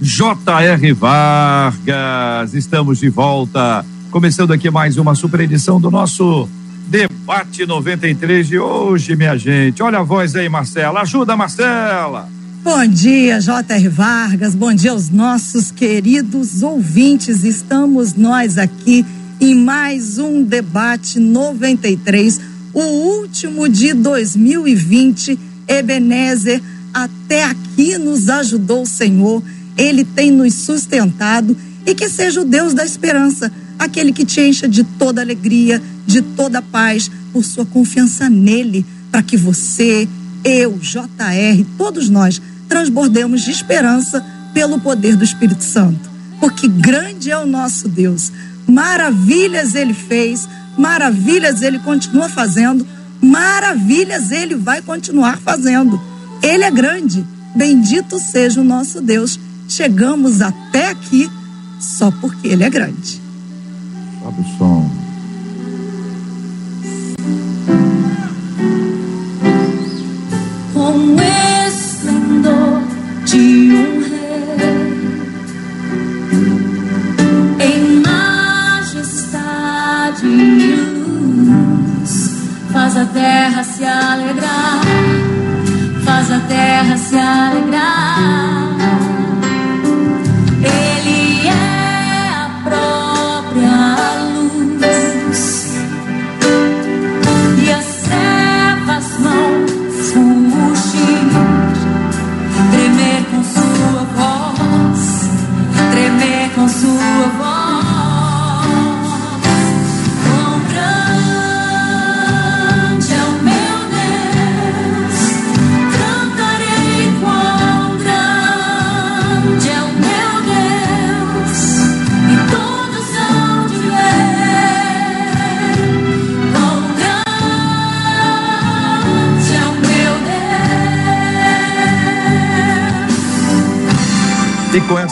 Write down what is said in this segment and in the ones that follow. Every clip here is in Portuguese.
J.R. Vargas. Estamos de volta. Começando aqui mais uma super edição do nosso Debate 93 de hoje, minha gente. Olha a voz aí, Marcela. Ajuda, Marcela. Bom dia, J.R. Vargas. Bom dia aos nossos queridos ouvintes. Estamos nós aqui em mais um Debate 93, o último de 2020. Ebenezer, até aqui nos ajudou o Senhor. Ele tem nos sustentado e que seja o Deus da esperança, aquele que te encha de toda alegria, de toda paz, por sua confiança nele, para que você, eu, JR, todos nós transbordemos de esperança pelo poder do Espírito Santo. Porque grande é o nosso Deus. Maravilhas ele fez, maravilhas ele continua fazendo, maravilhas ele vai continuar fazendo. Ele é grande. Bendito seja o nosso Deus. Chegamos até aqui só porque ele é grande. Sobe o som. com esplendor de um rei, em majestade e luz, faz a terra se alegrar, faz a terra se alegrar.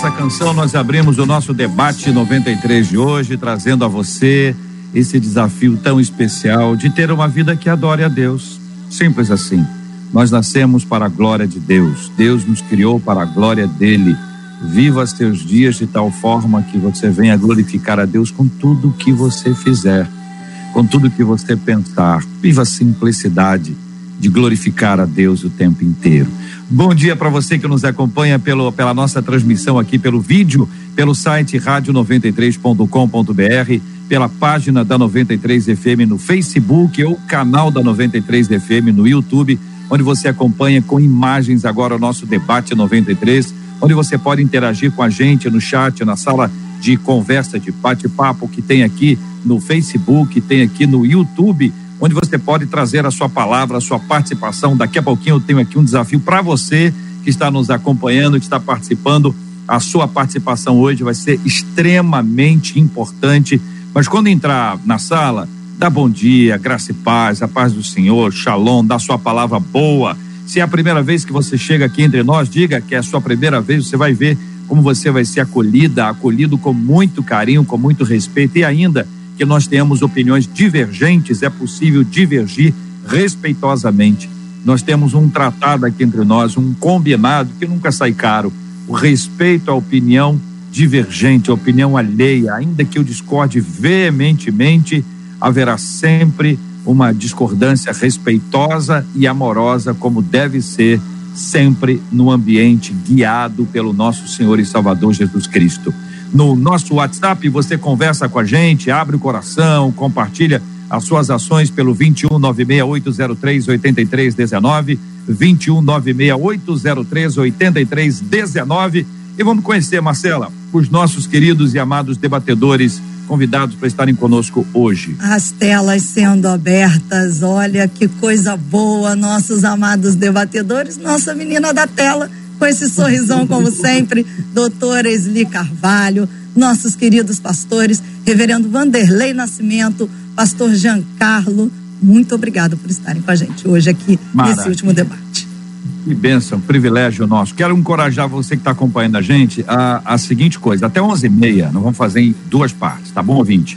Essa canção nós abrimos o nosso debate 93 de hoje, trazendo a você esse desafio tão especial de ter uma vida que adore a Deus. Simples assim. Nós nascemos para a glória de Deus. Deus nos criou para a glória dele. Viva os teus dias de tal forma que você venha glorificar a Deus com tudo que você fizer, com tudo que você pensar. Viva a simplicidade de glorificar a Deus o tempo inteiro. Bom dia para você que nos acompanha pelo, pela nossa transmissão aqui pelo vídeo, pelo site rádio93.com.br, pela página da 93 FM no Facebook ou canal da 93 FM no YouTube, onde você acompanha com imagens agora o nosso debate 93, onde você pode interagir com a gente no chat, na sala de conversa, de bate-papo que tem aqui no Facebook, tem aqui no YouTube, onde você pode trazer a sua palavra, a sua participação. Daqui a pouquinho eu tenho aqui um desafio para você que está nos acompanhando, que está participando. A sua participação hoje vai ser extremamente importante. Mas quando entrar na sala, dá bom dia, graça e paz, a paz do Senhor, shalom, dá sua palavra boa. Se é a primeira vez que você chega aqui entre nós, diga que é a sua primeira vez, você vai ver como você vai ser acolhida, acolhido com muito carinho, com muito respeito e ainda que nós tenhamos opiniões divergentes, é possível divergir respeitosamente. Nós temos um tratado aqui entre nós, um combinado que nunca sai caro. O respeito à opinião divergente, à opinião alheia, ainda que eu discorde veementemente, haverá sempre uma discordância respeitosa e amorosa, como deve ser sempre no ambiente guiado pelo nosso Senhor e Salvador Jesus Cristo no nosso WhatsApp, você conversa com a gente, abre o coração, compartilha as suas ações pelo 21 96803 8319, 21 96803 8319. E vamos conhecer, Marcela, os nossos queridos e amados debatedores convidados para estarem conosco hoje. As telas sendo abertas, olha que coisa boa, nossos amados debatedores, nossa menina da tela com esse sorrisão, como sempre, doutora Esli Carvalho, nossos queridos pastores, reverendo Vanderlei Nascimento, pastor Giancarlo. Muito obrigado por estarem com a gente hoje aqui nesse último debate. Que bênção, privilégio nosso. Quero encorajar você que está acompanhando a gente a, a seguinte coisa: até 11h30, nós vamos fazer em duas partes, tá bom, ouvinte?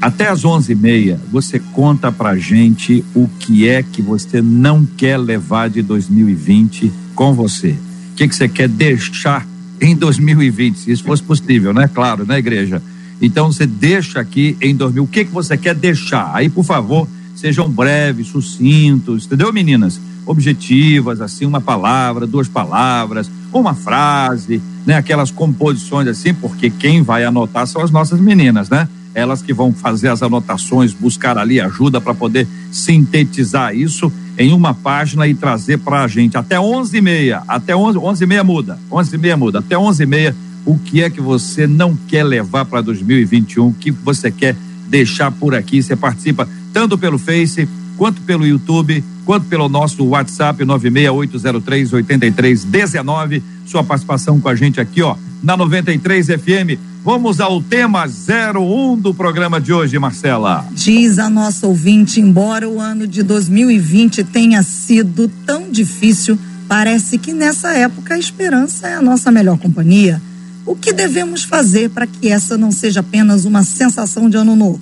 Até às 11h30, você conta pra gente o que é que você não quer levar de 2020 com você. Que, que você quer deixar em 2020, se isso fosse possível, né? Claro, né, igreja? Então você deixa aqui em 2000. O que, que você quer deixar? Aí, por favor, sejam breves, sucintos, entendeu, meninas? Objetivas, assim, uma palavra, duas palavras, uma frase, né? Aquelas composições assim, porque quem vai anotar são as nossas meninas, né? Elas que vão fazer as anotações, buscar ali ajuda para poder sintetizar isso em uma página e trazer para a gente. Até 11 e meia, até 11, 11 e meia muda, 11 e meia muda, até 11 e meia, o que é que você não quer levar para 2021, o que você quer deixar por aqui, você participa tanto pelo Face, quanto pelo YouTube, quanto pelo nosso WhatsApp 96803 8319, sua participação com a gente aqui, ó, na 93 FM. Vamos ao tema 01 do programa de hoje, Marcela. Diz a nossa ouvinte, embora o ano de 2020 tenha sido tão difícil, parece que nessa época a esperança é a nossa melhor companhia. O que devemos fazer para que essa não seja apenas uma sensação de ano novo?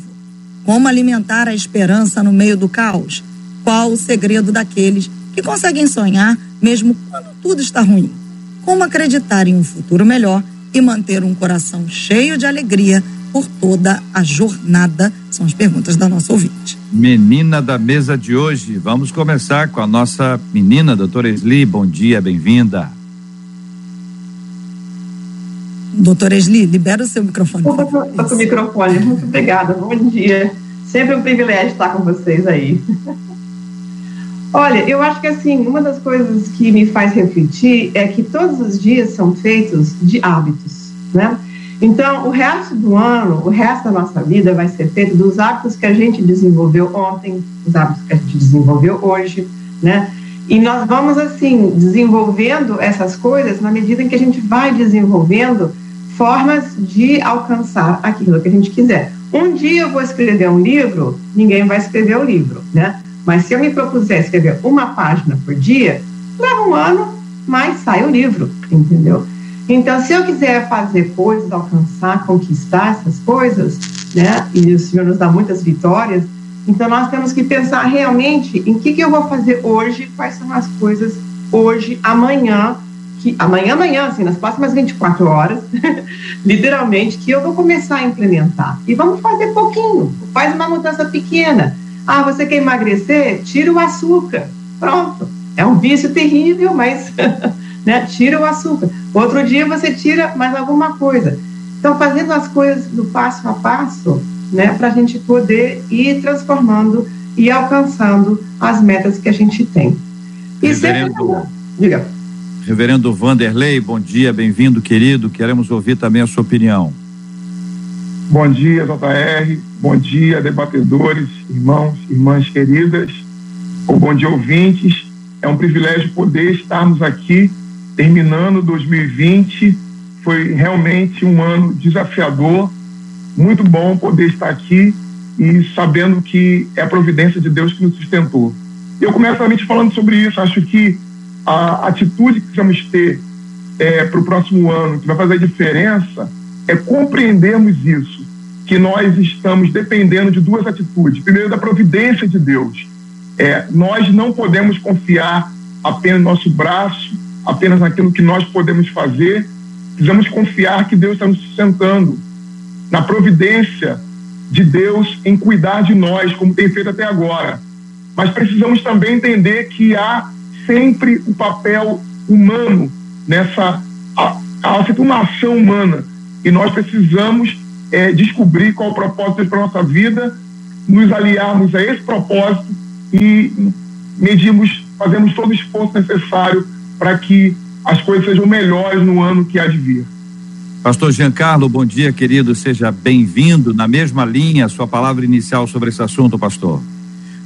Como alimentar a esperança no meio do caos? Qual o segredo daqueles que conseguem sonhar mesmo quando tudo está ruim? Como acreditar em um futuro melhor e manter um coração cheio de alegria por toda a jornada? São as perguntas da nossa ouvinte. Menina da mesa de hoje, vamos começar com a nossa menina, doutora Esli. Bom dia, bem-vinda. Doutora Esli, libera o seu microfone. Estou com o microfone. Muito obrigada. Bom dia. Sempre um privilégio estar com vocês aí. Olha, eu acho que assim, uma das coisas que me faz refletir é que todos os dias são feitos de hábitos, né? Então, o resto do ano, o resto da nossa vida vai ser feito dos hábitos que a gente desenvolveu ontem, os hábitos que a gente desenvolveu hoje, né? E nós vamos, assim, desenvolvendo essas coisas na medida em que a gente vai desenvolvendo formas de alcançar aquilo que a gente quiser. Um dia eu vou escrever um livro, ninguém vai escrever o livro, né? Mas se eu me propuser escrever uma página por dia, leva um ano, mas sai o livro, entendeu? Então, se eu quiser fazer coisas, alcançar, conquistar essas coisas, né? E o Senhor nos dá muitas vitórias, então nós temos que pensar realmente em que, que eu vou fazer hoje, quais são as coisas hoje, amanhã, que amanhã, amanhã, assim, nas próximas 24 horas, literalmente, que eu vou começar a implementar. E vamos fazer pouquinho, faz uma mudança pequena. Ah, você quer emagrecer? Tira o açúcar. Pronto. É um vício terrível, mas né, tira o açúcar. Outro dia você tira mais alguma coisa. Então, fazendo as coisas do passo a passo, né, para a gente poder ir transformando e alcançando as metas que a gente tem. E sempre. Reverendo. Diga. Reverendo Vanderlei, bom dia, bem-vindo, querido. Queremos ouvir também a sua opinião. Bom dia, JR. Bom dia, debatedores, irmãos, irmãs queridas. Ou bom dia, ouvintes. É um privilégio poder estarmos aqui terminando 2020. Foi realmente um ano desafiador. Muito bom poder estar aqui e sabendo que é a providência de Deus que nos sustentou. Eu começo realmente falando sobre isso. Acho que a atitude que precisamos ter é, para o próximo ano, que vai fazer a diferença, é compreendermos isso, que nós estamos dependendo de duas atitudes. Primeiro, da providência de Deus. É, nós não podemos confiar apenas no nosso braço, apenas naquilo que nós podemos fazer. Precisamos confiar que Deus está nos sustentando na providência de Deus em cuidar de nós, como tem feito até agora. Mas precisamos também entender que há sempre o papel humano nessa há sempre uma ação humana e nós precisamos é, descobrir qual o propósito para nossa vida, nos aliarmos a esse propósito e medimos, fazemos todo o esforço necessário para que as coisas sejam melhores no ano que há de vir. Pastor Giancarlo, bom dia, querido. Seja bem-vindo. Na mesma linha, sua palavra inicial sobre esse assunto, pastor.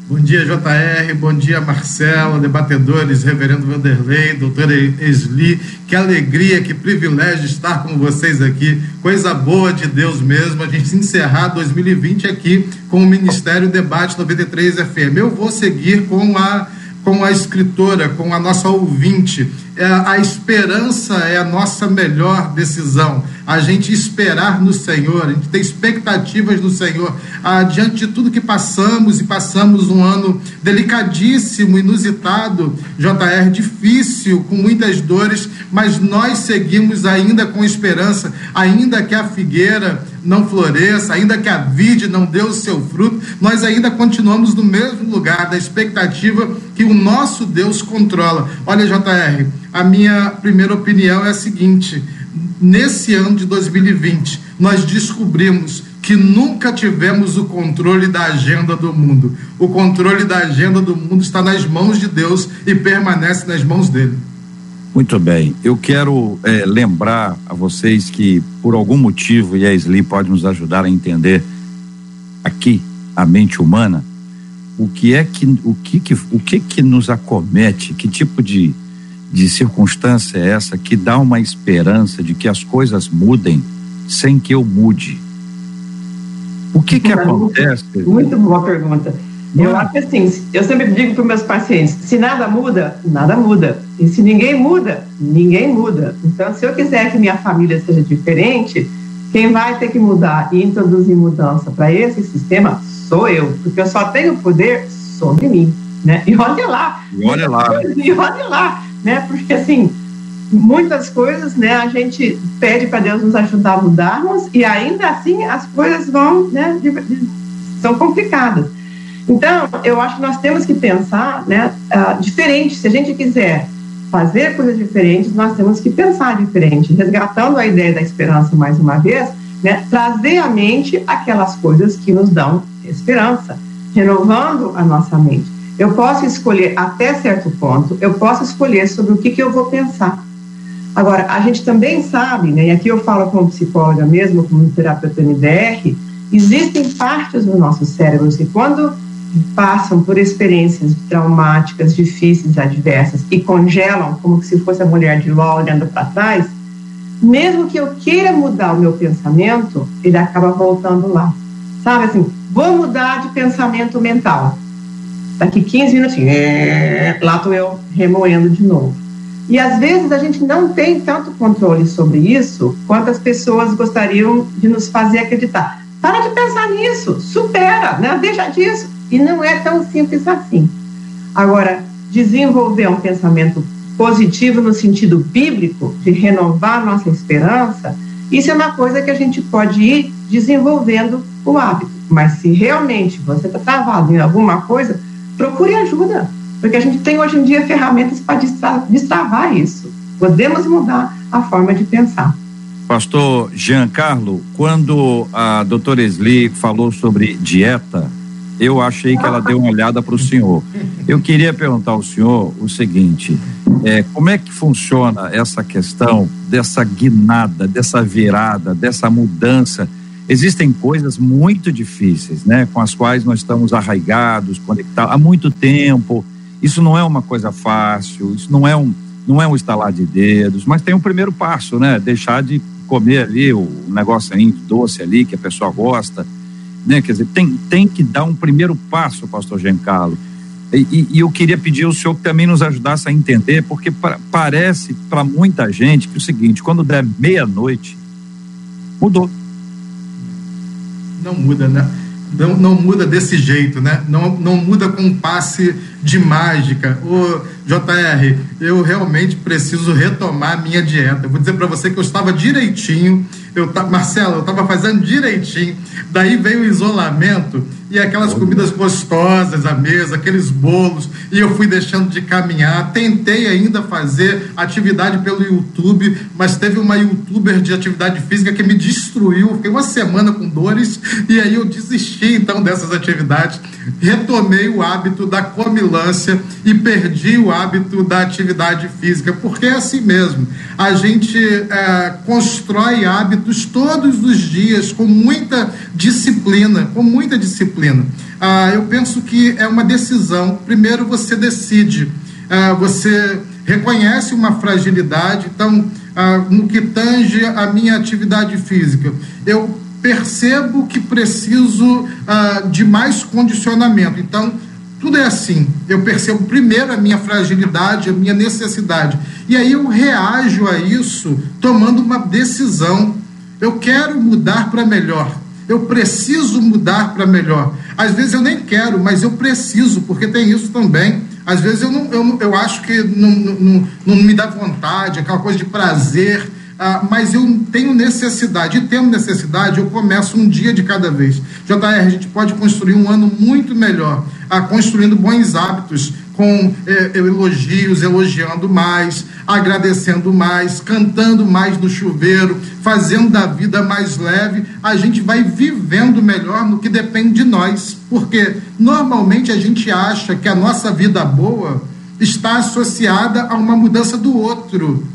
Bom dia, JR. Bom dia, Marcelo, debatedores, reverendo Vanderlei, doutora Esli. Que alegria, que privilégio estar com vocês aqui. Coisa boa de Deus mesmo. A gente encerrar 2020 aqui com o Ministério Debate 93 FM. Eu vou seguir com a com a escritora, com a nossa ouvinte. É, a esperança é a nossa melhor decisão. A gente esperar no Senhor, a gente ter expectativas no Senhor. Ah, diante de tudo que passamos, e passamos um ano delicadíssimo, inusitado, JR, difícil, com muitas dores, mas nós seguimos ainda com esperança, ainda que a figueira não floresça, ainda que a vide não dê o seu fruto, nós ainda continuamos no mesmo lugar da expectativa que o nosso Deus controla. Olha, JR, a minha primeira opinião é a seguinte: nesse ano de 2020, nós descobrimos que nunca tivemos o controle da agenda do mundo. O controle da agenda do mundo está nas mãos de Deus e permanece nas mãos dele. Muito bem. Eu quero é, lembrar a vocês que, por algum motivo, e a Sli pode nos ajudar a entender aqui a mente humana, o que é que o que que o que que nos acomete, que tipo de de circunstância é essa que dá uma esperança de que as coisas mudem sem que eu mude? O que que acontece? Muito boa pergunta. Eu acho que assim, eu sempre digo para meus pacientes: se nada muda, nada muda. E se ninguém muda, ninguém muda. Então, se eu quiser que minha família seja diferente, quem vai ter que mudar e introduzir mudança para esse sistema sou eu, porque eu só tenho poder sobre mim, né? E olha lá. E olha lá. E olha lá, né? Porque assim, muitas coisas, né? A gente pede para Deus nos ajudar a mudarmos e ainda assim as coisas vão, né? são complicadas. Então, eu acho que nós temos que pensar né, ah, diferente. Se a gente quiser fazer coisas diferentes, nós temos que pensar diferente. Resgatando a ideia da esperança mais uma vez, né, trazer à mente aquelas coisas que nos dão esperança, renovando a nossa mente. Eu posso escolher até certo ponto, eu posso escolher sobre o que, que eu vou pensar. Agora, a gente também sabe, né, e aqui eu falo como psicóloga mesmo, como terapeuta MDR, existem partes do nosso cérebro que quando passam por experiências traumáticas, difíceis, adversas e congelam como se fosse a mulher de Ló olhando para trás, mesmo que eu queira mudar o meu pensamento, ele acaba voltando lá. Sabe assim, vou mudar de pensamento mental. Daqui 15 minutinhos, é, lá estou eu remoendo de novo. E às vezes a gente não tem tanto controle sobre isso quanto as pessoas gostariam de nos fazer acreditar. Para de pensar nisso, supera, né? deixa disso. E não é tão simples assim. Agora, desenvolver um pensamento positivo no sentido bíblico, de renovar nossa esperança, isso é uma coisa que a gente pode ir desenvolvendo o hábito. Mas se realmente você está travado em alguma coisa, procure ajuda, porque a gente tem hoje em dia ferramentas para destra- destravar isso. Podemos mudar a forma de pensar. Pastor Giancarlo, quando a doutora Esli falou sobre dieta, eu achei que ela deu uma olhada para o senhor. Eu queria perguntar ao senhor o seguinte: é, como é que funciona essa questão dessa guinada, dessa virada, dessa mudança? Existem coisas muito difíceis, né, com as quais nós estamos arraigados, conectados há muito tempo. Isso não é uma coisa fácil, isso não é um, não é um estalar de dedos, mas tem um primeiro passo, né? Deixar de comer ali o negócio aí, doce ali que a pessoa gosta, né? Quer dizer, tem, tem que dar um primeiro passo, pastor Giancarlo. E, e, e eu queria pedir ao senhor que também nos ajudasse a entender, porque pa- parece para muita gente que é o seguinte, quando der meia-noite, mudou. Não muda, né? Não, não muda desse jeito, né? Não, não muda com um passe de mágica. Ô, JR, eu realmente preciso retomar minha dieta. Vou dizer para você que eu estava direitinho, eu. Marcelo, eu estava fazendo direitinho. Daí veio o isolamento e aquelas comidas gostosas à mesa, aqueles bolos, e eu fui deixando de caminhar. Tentei ainda fazer atividade pelo YouTube, mas teve uma youtuber de atividade física que me destruiu. Fiquei uma semana com dores e aí eu desisti então dessas atividades. Retomei o hábito da comilância e perdi o hábito da atividade física, porque é assim mesmo. A gente eh, constrói hábitos todos os dias com muita disciplina, com muita disciplina. Ah, eu penso que é uma decisão. Primeiro você decide, ah, você reconhece uma fragilidade. Então, ah, no que tange a minha atividade física, eu percebo que preciso ah, de mais condicionamento. Então, tudo é assim. Eu percebo primeiro a minha fragilidade, a minha necessidade. E aí eu reajo a isso tomando uma decisão. Eu quero mudar para melhor. Eu preciso mudar para melhor. Às vezes eu nem quero, mas eu preciso, porque tem isso também. Às vezes eu, não, eu, eu acho que não, não, não me dá vontade, aquela coisa de prazer ah, mas eu tenho necessidade, e tendo necessidade, eu começo um dia de cada vez. JR, a gente pode construir um ano muito melhor, ah, construindo bons hábitos, com eh, elogios, elogiando mais, agradecendo mais, cantando mais no chuveiro, fazendo da vida mais leve, a gente vai vivendo melhor no que depende de nós, porque normalmente a gente acha que a nossa vida boa está associada a uma mudança do outro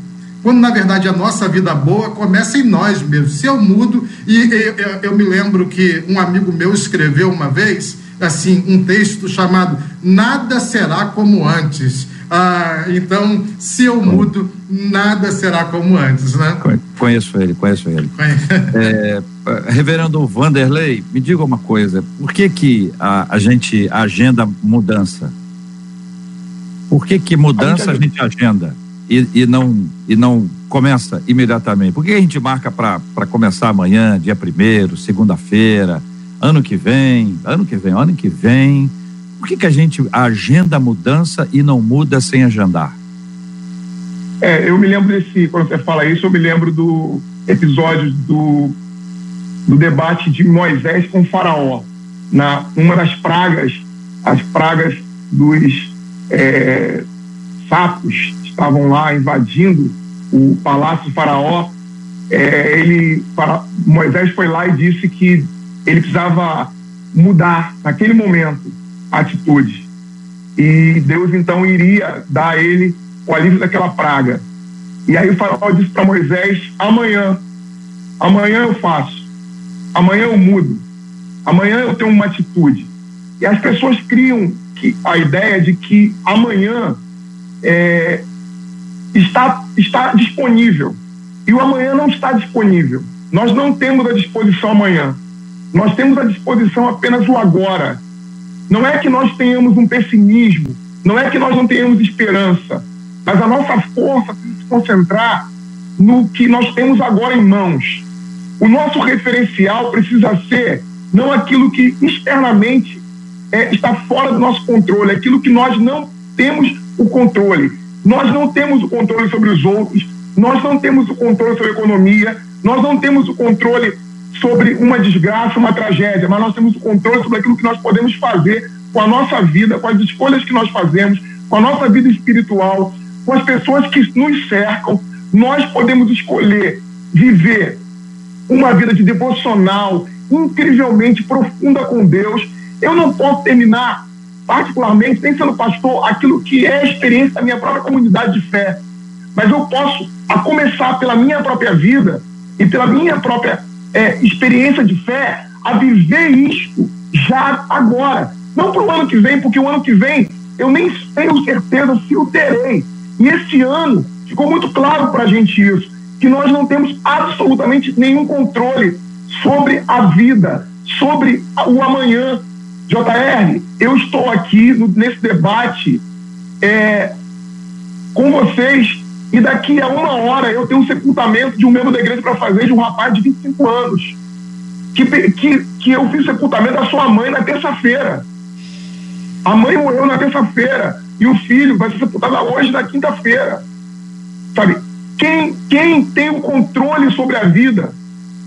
quando na verdade a nossa vida boa começa em nós mesmos. Se eu mudo, e eu, eu, me lembro que um amigo meu escreveu uma vez, assim, um texto chamado Nada será como antes. Ah, então, se eu mudo, nada será como antes, né? Conheço ele, conheço ele. é, reverendo Vanderlei, me diga uma coisa, por que que a, a gente agenda mudança? Por que que mudança a gente agenda? e, e, não, e não começa imediatamente? Por que a gente marca para começar amanhã, dia primeiro, segunda-feira, ano que vem, ano que vem, ano que vem? Por que, que a gente agenda a mudança e não muda sem agendar? É, eu me lembro desse, quando você fala isso, eu me lembro do episódio do, do debate de Moisés com Faraó. Na, uma das pragas, as pragas dos é, sapos estavam lá invadindo o palácio do faraó, é, ele, para, Moisés foi lá e disse que ele precisava mudar naquele momento a atitude. E Deus então iria dar a ele o alívio daquela praga. E aí o faraó disse para Moisés: amanhã, amanhã eu faço, amanhã eu mudo, amanhã eu tenho uma atitude. E as pessoas criam que, a ideia de que amanhã é, está, está disponível. E o amanhã não está disponível. Nós não temos à disposição amanhã. Nós temos à disposição apenas o agora. Não é que nós tenhamos um pessimismo, não é que nós não tenhamos esperança, mas a nossa força tem que se concentrar no que nós temos agora em mãos. O nosso referencial precisa ser não aquilo que externamente é, está fora do nosso controle, aquilo que nós não temos o controle. Nós não temos o controle sobre os outros, nós não temos o controle sobre a economia, nós não temos o controle sobre uma desgraça, uma tragédia, mas nós temos o controle sobre aquilo que nós podemos fazer com a nossa vida, com as escolhas que nós fazemos, com a nossa vida espiritual, com as pessoas que nos cercam. Nós podemos escolher viver uma vida de devocional incrivelmente profunda com Deus. Eu não posso terminar particularmente, nem sendo pastor, aquilo que é a experiência da minha própria comunidade de fé. Mas eu posso, a começar pela minha própria vida e pela minha própria é, experiência de fé, a viver isto já agora. Não para o ano que vem, porque o ano que vem eu nem tenho certeza se o terei. E esse ano ficou muito claro para a gente isso, que nós não temos absolutamente nenhum controle sobre a vida, sobre o amanhã, JR, eu estou aqui nesse debate é, com vocês e daqui a uma hora eu tenho um sepultamento de um membro da igreja para fazer de um rapaz de 25 anos. Que, que, que eu fiz o sepultamento da sua mãe na terça-feira. A mãe morreu na terça-feira e o filho vai ser sepultado hoje, na quinta-feira. Sabe? Quem, quem tem o controle sobre a vida?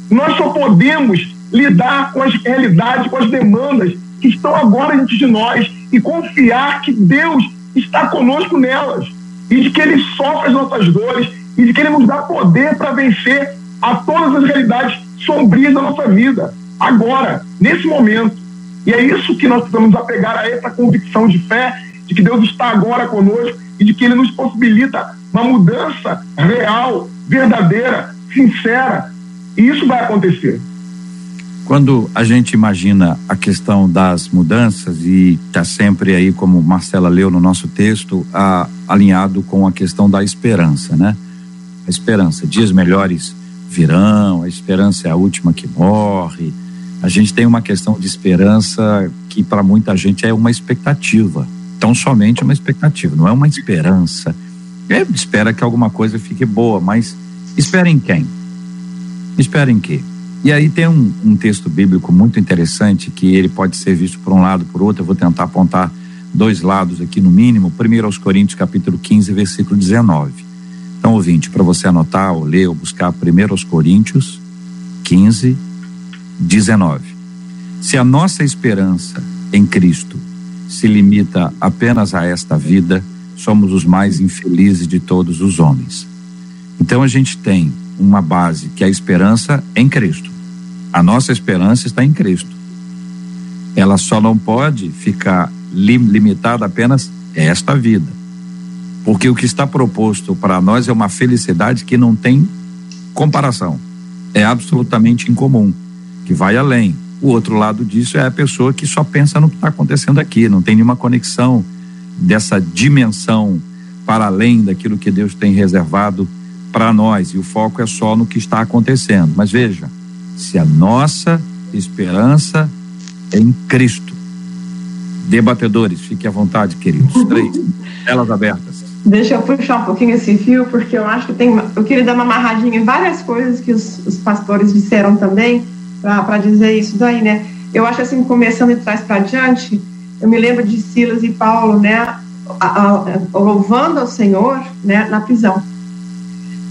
Nós só podemos lidar com as realidades, com as demandas que estão agora diante de nós e confiar que Deus está conosco nelas e de que Ele sofre as nossas dores e de que Ele nos dá poder para vencer a todas as realidades sombrias da nossa vida, agora, nesse momento. E é isso que nós precisamos apegar a essa convicção de fé de que Deus está agora conosco e de que Ele nos possibilita uma mudança real, verdadeira, sincera. E isso vai acontecer. Quando a gente imagina a questão das mudanças e está sempre aí, como Marcela leu no nosso texto, a, alinhado com a questão da esperança, né? A esperança, dias melhores virão, a esperança é a última que morre. A gente tem uma questão de esperança que para muita gente é uma expectativa, tão somente uma expectativa, não é uma esperança. É, espera que alguma coisa fique boa, mas espera em quem? Espera em quê? E aí tem um, um, texto bíblico muito interessante que ele pode ser visto por um lado, por outro. Eu vou tentar apontar dois lados aqui no mínimo. Primeiro aos Coríntios, capítulo 15, versículo 19. Então, ouvinte, para você anotar ou ler ou buscar primeiro aos Coríntios 15, 19. Se a nossa esperança em Cristo se limita apenas a esta vida, somos os mais infelizes de todos os homens. Então a gente tem uma base que é a esperança em Cristo. A nossa esperança está em Cristo. Ela só não pode ficar limitada apenas a esta vida. Porque o que está proposto para nós é uma felicidade que não tem comparação. É absolutamente incomum, que vai além. O outro lado disso é a pessoa que só pensa no que está acontecendo aqui, não tem nenhuma conexão dessa dimensão para além daquilo que Deus tem reservado para nós. E o foco é só no que está acontecendo. Mas veja, se a nossa esperança é em Cristo. Debatedores, fiquem à vontade, queridos. Três, elas abertas. Deixa eu puxar um pouquinho esse fio, porque eu acho que tem. Eu queria dar uma amarradinha em várias coisas que os, os pastores disseram também, para dizer isso daí, né? Eu acho assim, começando de trás para diante, eu me lembro de Silas e Paulo, né? A, a, louvando ao Senhor, né? Na prisão.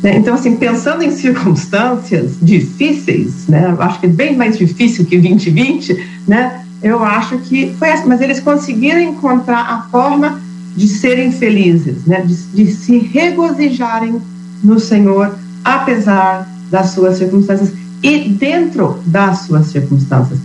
Né? Então, assim, pensando em circunstâncias difíceis, né? Acho que é bem mais difícil que 2020, né? Eu acho que foi essa, mas eles conseguiram encontrar a forma de serem felizes, né? De, de se regozijarem no Senhor, apesar das suas circunstâncias e dentro das suas circunstâncias.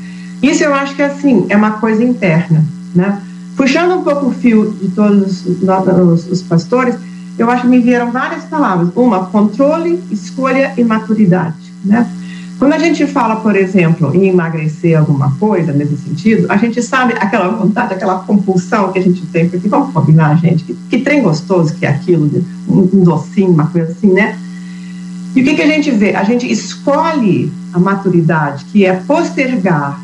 Isso eu acho que assim é uma coisa interna, né? Puxando um pouco o fio de todos os, os, os pastores, eu acho que me vieram várias palavras. Uma, controle, escolha e maturidade, né? Quando a gente fala, por exemplo, em emagrecer alguma coisa nesse sentido, a gente sabe aquela vontade, aquela compulsão que a gente tem, porque vamos combinar, gente, que, que trem gostoso que é aquilo, um, um docinho, uma coisa assim, né? E o que, que a gente vê? A gente escolhe a maturidade, que é postergar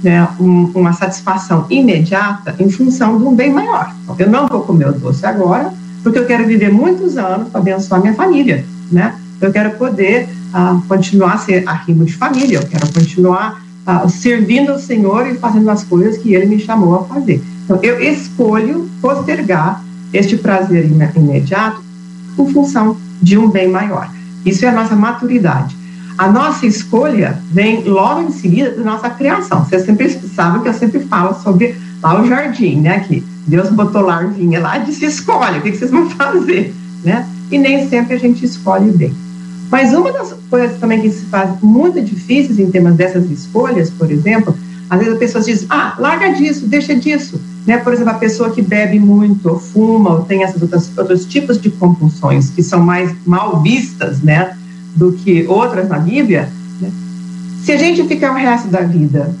né, um, uma satisfação imediata em função de um bem maior. Eu não vou comer o doce agora, porque eu quero viver muitos anos para abençoar minha família, né? Eu quero poder ah, continuar a ser arrimo de família, eu quero continuar ah, servindo ao Senhor e fazendo as coisas que Ele me chamou a fazer. Então, eu escolho postergar este prazer imediato em função de um bem maior. Isso é a nossa maturidade. A nossa escolha vem logo em seguida da nossa criação. Vocês sempre sabem que eu sempre falo sobre lá o jardim, né? Que Deus botou larvinha lá e disse: escolhe, o que, vocês vão fazer? Né? E nem sempre a gente escolhe bem. Mas uma das coisas também que se faz muito difíceis em termos dessas escolhas, por exemplo, às vezes as pessoas dizem: ah, larga disso, deixa disso. Né? Por exemplo, a pessoa que bebe muito, ou fuma, ou tem esses outros, outros tipos de compulsões que são mais mal vistas né, do que outras na Bíblia. Né? Se a gente ficar o resto da vida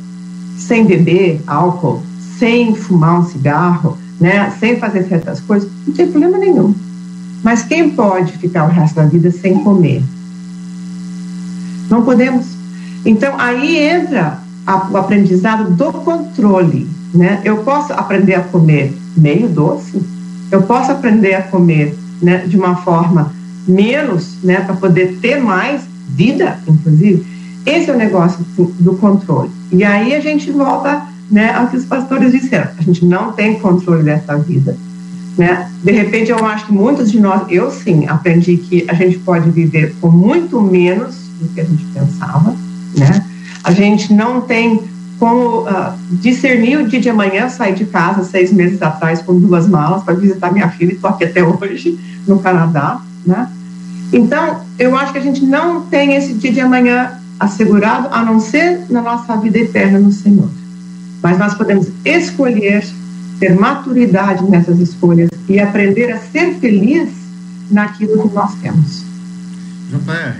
sem beber álcool, sem fumar um cigarro, né, sem fazer certas coisas, não tem problema nenhum. Mas quem pode ficar o resto da vida sem comer? Não podemos. Então aí entra a, o aprendizado do controle. Né? Eu posso aprender a comer meio doce, eu posso aprender a comer né, de uma forma menos, né, para poder ter mais vida, inclusive. Esse é o negócio do controle. E aí a gente volta né, ao que os pastores disseram. A gente não tem controle dessa vida. Né? De repente, eu acho que muitos de nós, eu sim, aprendi que a gente pode viver com muito menos do que a gente pensava. Né? A gente não tem como uh, discernir o dia de amanhã, sair de casa seis meses atrás com duas malas para visitar minha filha, e estou aqui até hoje no Canadá. Né? Então, eu acho que a gente não tem esse dia de amanhã assegurado, a não ser na nossa vida eterna no Senhor mas nós podemos escolher ter maturidade nessas escolhas e aprender a ser feliz naquilo que nós temos. JR,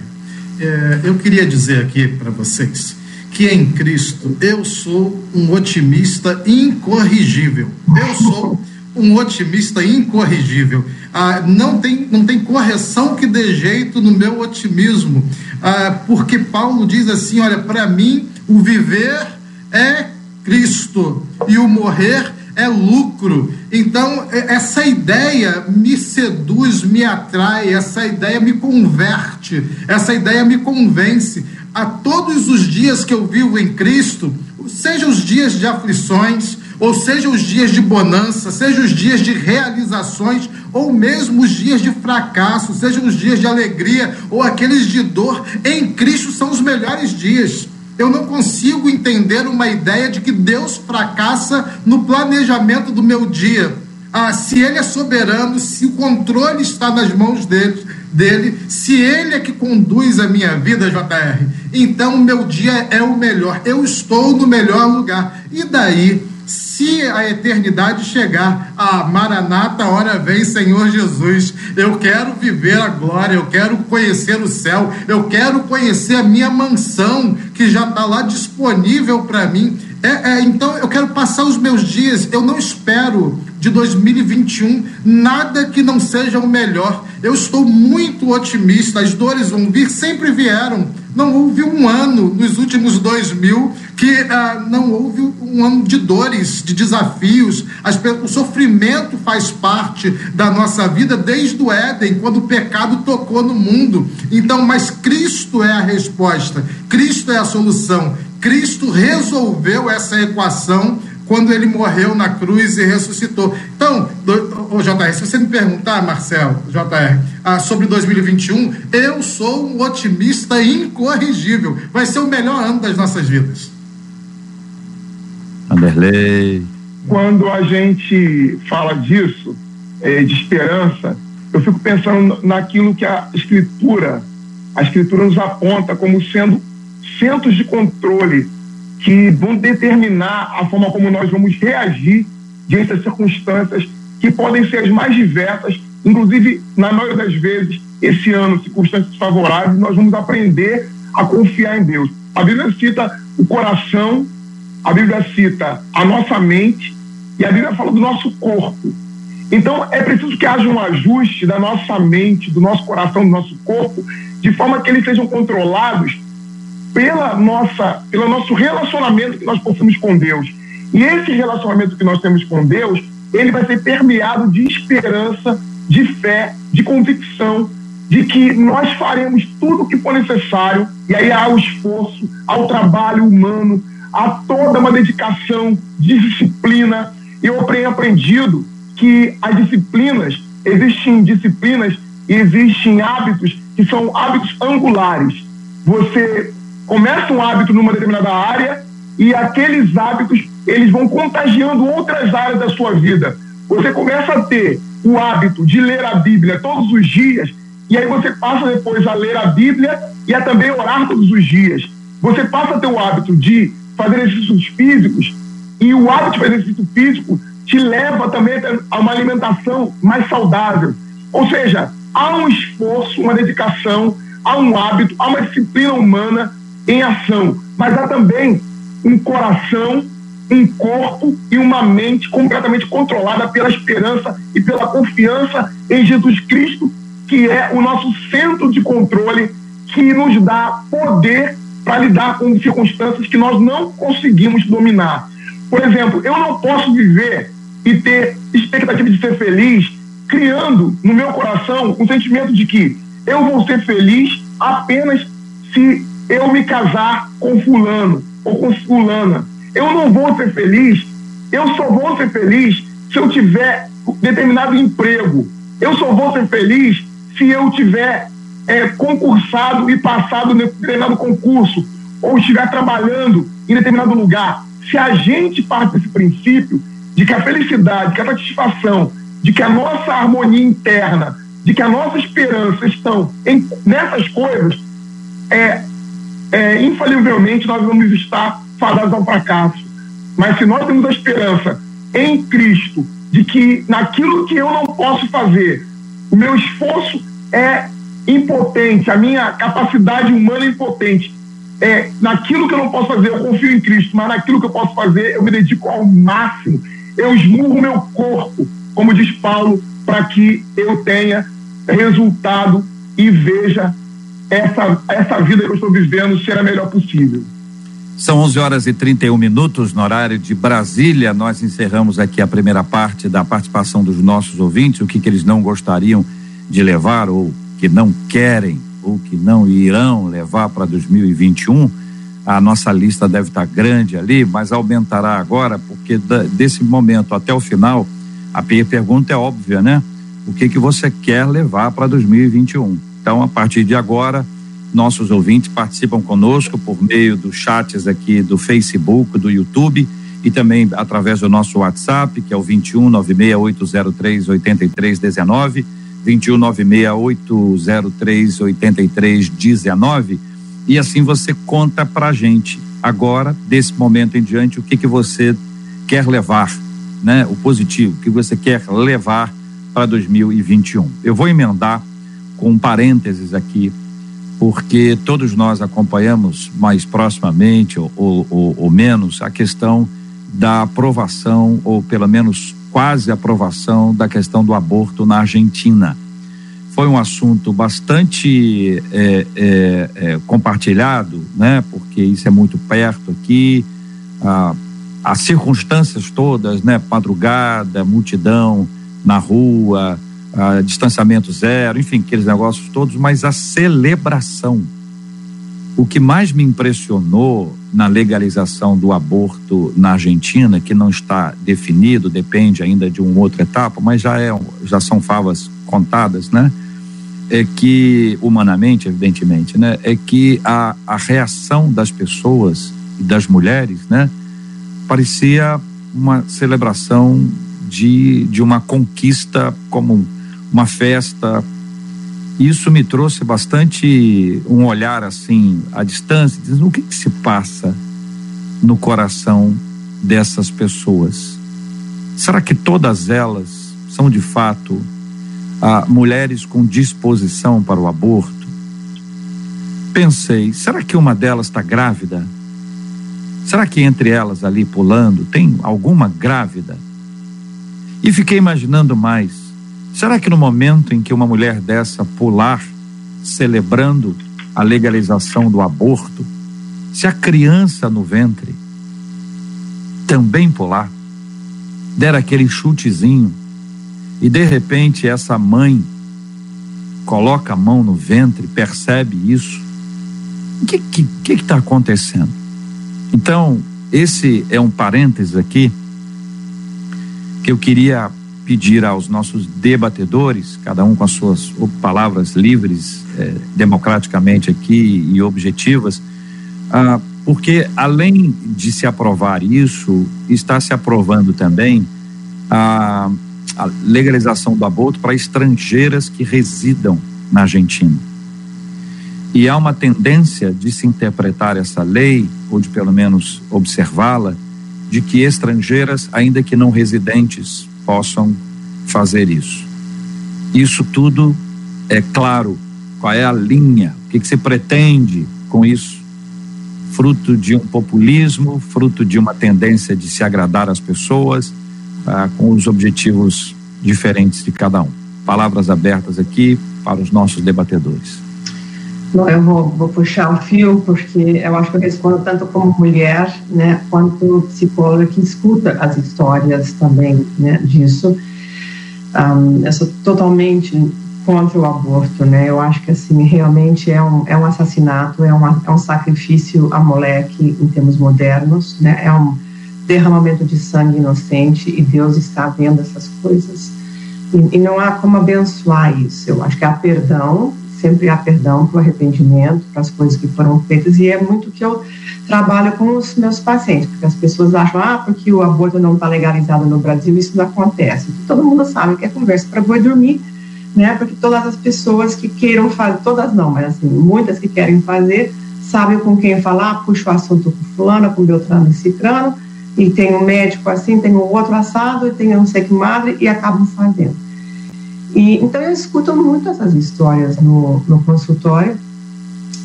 é, eu queria dizer aqui para vocês que em Cristo eu sou um otimista incorrigível. Eu sou um otimista incorrigível. Ah, não, tem, não tem correção que dê jeito no meu otimismo, ah, porque Paulo diz assim: olha, para mim o viver é Cristo e o morrer é lucro. Então, essa ideia me seduz, me atrai, essa ideia me converte, essa ideia me convence. A todos os dias que eu vivo em Cristo, seja os dias de aflições, ou seja os dias de bonança, seja os dias de realizações, ou mesmo os dias de fracasso, sejam os dias de alegria, ou aqueles de dor, em Cristo são os melhores dias. Eu não consigo entender uma ideia de que Deus fracassa no planejamento do meu dia. Ah, se Ele é soberano, se o controle está nas mãos dele, dele, se Ele é que conduz a minha vida, JR, então o meu dia é o melhor. Eu estou no melhor lugar. E daí? Se a eternidade chegar, a Maranata, hora vem, Senhor Jesus. Eu quero viver a glória, eu quero conhecer o céu, eu quero conhecer a minha mansão que já está lá disponível para mim. É, é, então eu quero passar os meus dias, eu não espero de 2021 nada que não seja o melhor. Eu estou muito otimista, as dores vão vir, sempre vieram. Não houve um ano nos últimos dois mil que ah, não houve um ano de dores, de desafios. As, o sofrimento faz parte da nossa vida desde o Éden, quando o pecado tocou no mundo. Então, mas Cristo é a resposta, Cristo é a solução. Cristo resolveu essa equação quando ele morreu na cruz e ressuscitou. Então, o JR, se você me perguntar, Marcelo, JR, ah, sobre 2021, eu sou um otimista incorrigível. Vai ser o melhor ano das nossas vidas. Anderley. Quando a gente fala disso, é, de esperança, eu fico pensando naquilo que a escritura, a escritura nos aponta como sendo centros de controle que vão determinar a forma como nós vamos reagir diante das circunstâncias que podem ser as mais diversas, inclusive, na maioria das vezes, esse ano, circunstâncias favoráveis, nós vamos aprender a confiar em Deus. A Bíblia cita o coração, a Bíblia cita a nossa mente e a Bíblia fala do nosso corpo. Então, é preciso que haja um ajuste da nossa mente, do nosso coração, do nosso corpo, de forma que eles sejam controlados pela nossa, pelo nosso relacionamento que nós possuímos com Deus. E esse relacionamento que nós temos com Deus, ele vai ser permeado de esperança, de fé, de convicção, de que nós faremos tudo o que for necessário, e aí há o esforço, ao trabalho humano, há toda uma dedicação, de disciplina. Eu tenho aprendido que as disciplinas, existem disciplinas e existem hábitos que são hábitos angulares. Você começa um hábito numa determinada área e aqueles hábitos eles vão contagiando outras áreas da sua vida. Você começa a ter o hábito de ler a Bíblia todos os dias e aí você passa depois a ler a Bíblia e a também orar todos os dias. Você passa a ter o hábito de fazer exercícios físicos e o hábito de fazer exercício físico te leva também a uma alimentação mais saudável. Ou seja, há um esforço, uma dedicação, há um hábito, há uma disciplina humana em ação, mas há também um coração, um corpo e uma mente completamente controlada pela esperança e pela confiança em Jesus Cristo, que é o nosso centro de controle que nos dá poder para lidar com circunstâncias que nós não conseguimos dominar. Por exemplo, eu não posso viver e ter expectativa de ser feliz criando no meu coração um sentimento de que eu vou ser feliz apenas se eu me casar com fulano ou com fulana. Eu não vou ser feliz, eu só vou ser feliz se eu tiver determinado emprego. Eu só vou ser feliz se eu tiver é, concursado e passado em determinado concurso, ou estiver trabalhando em determinado lugar. Se a gente parte desse princípio de que a felicidade, que a satisfação, de que a nossa harmonia interna, de que a nossa esperança estão em, nessas coisas, é, é, infalivelmente nós vamos estar fadados ao fracasso. Mas se nós temos a esperança em Cristo de que naquilo que eu não posso fazer, o meu esforço é impotente, a minha capacidade humana é impotente, é, naquilo que eu não posso fazer, eu confio em Cristo, mas naquilo que eu posso fazer, eu me dedico ao máximo. Eu esmurro meu corpo, como diz Paulo, para que eu tenha resultado e veja essa, essa vida que eu estou vivendo ser a melhor possível. São 11 horas e 31 minutos no horário de Brasília. Nós encerramos aqui a primeira parte da participação dos nossos ouvintes, o que, que eles não gostariam de levar ou que não querem ou que não irão levar para 2021. A nossa lista deve estar grande ali, mas aumentará agora, porque da, desse momento até o final, a pergunta é óbvia, né? O que que você quer levar para 2021? Então, a partir de agora, nossos ouvintes participam conosco por meio dos chats aqui do Facebook, do YouTube e também através do nosso WhatsApp, que é o 21 96803 8319, 21 96803 8319, e assim você conta pra gente agora, desse momento em diante, o que que você quer levar, né? O positivo, o que você quer levar para 2021. Eu vou emendar com um parênteses aqui, porque todos nós acompanhamos mais proximamente ou, ou, ou menos a questão da aprovação, ou pelo menos quase aprovação, da questão do aborto na Argentina. Foi um assunto bastante é, é, é, compartilhado, né? Porque isso é muito perto aqui, ah, as circunstâncias todas, né? Madrugada, multidão na rua, ah, distanciamento zero, enfim, aqueles negócios todos, mas a celebração. O que mais me impressionou na legalização do aborto na Argentina, que não está definido, depende ainda de uma outra etapa, mas já é, já são favas contadas, né? É que humanamente, evidentemente, né? É que a, a reação das pessoas e das mulheres, né? Parecia uma celebração de, de uma conquista comum uma festa. Isso me trouxe bastante um olhar assim à distância, dizendo o que, que se passa no coração dessas pessoas. Será que todas elas são de fato ah, mulheres com disposição para o aborto? Pensei, será que uma delas está grávida? Será que entre elas ali pulando tem alguma grávida? E fiquei imaginando mais. Será que no momento em que uma mulher dessa pular, celebrando a legalização do aborto, se a criança no ventre também pular, der aquele chutezinho e de repente essa mãe coloca a mão no ventre, percebe isso, o que que que está acontecendo? Então esse é um parênteses aqui que eu queria pedir aos nossos debatedores, cada um com as suas palavras livres, eh, democraticamente aqui e objetivas, ah, porque além de se aprovar isso, está se aprovando também a, a legalização do aborto para estrangeiras que residam na Argentina. E há uma tendência de se interpretar essa lei, ou de pelo menos observá-la, de que estrangeiras, ainda que não residentes, possam fazer isso. Isso tudo é claro. Qual é a linha? O que, que se pretende com isso? Fruto de um populismo, fruto de uma tendência de se agradar às pessoas, ah, com os objetivos diferentes de cada um. Palavras abertas aqui para os nossos debatedores. Não, eu vou, vou, puxar o fio, porque eu acho que eu respondo tanto como mulher, né, quanto psicóloga que escuta as histórias também, né, disso. Um, eu sou totalmente contra o aborto, né, eu acho que, assim, realmente é um, é um assassinato, é, uma, é um sacrifício a moleque em termos modernos, né, é um derramamento de sangue inocente e Deus está vendo essas coisas. E, e não há como abençoar isso. Eu acho que há perdão, sempre há perdão para o arrependimento, para as coisas que foram feitas, e é muito que eu trabalho com os meus pacientes, porque as pessoas acham, ah, porque o aborto não está legalizado no Brasil, isso não acontece. Todo mundo sabe que é conversa para boi dormir, né? Porque todas as pessoas que queiram fazer, todas não, mas assim, muitas que querem fazer, sabem com quem falar, puxa o assunto com fulano, com Beltrano e Cicrano, e tem um médico assim, tem um outro assado, e tem não sei que madre, e acabam fazendo. Então eu escuto muito essas histórias no, no consultório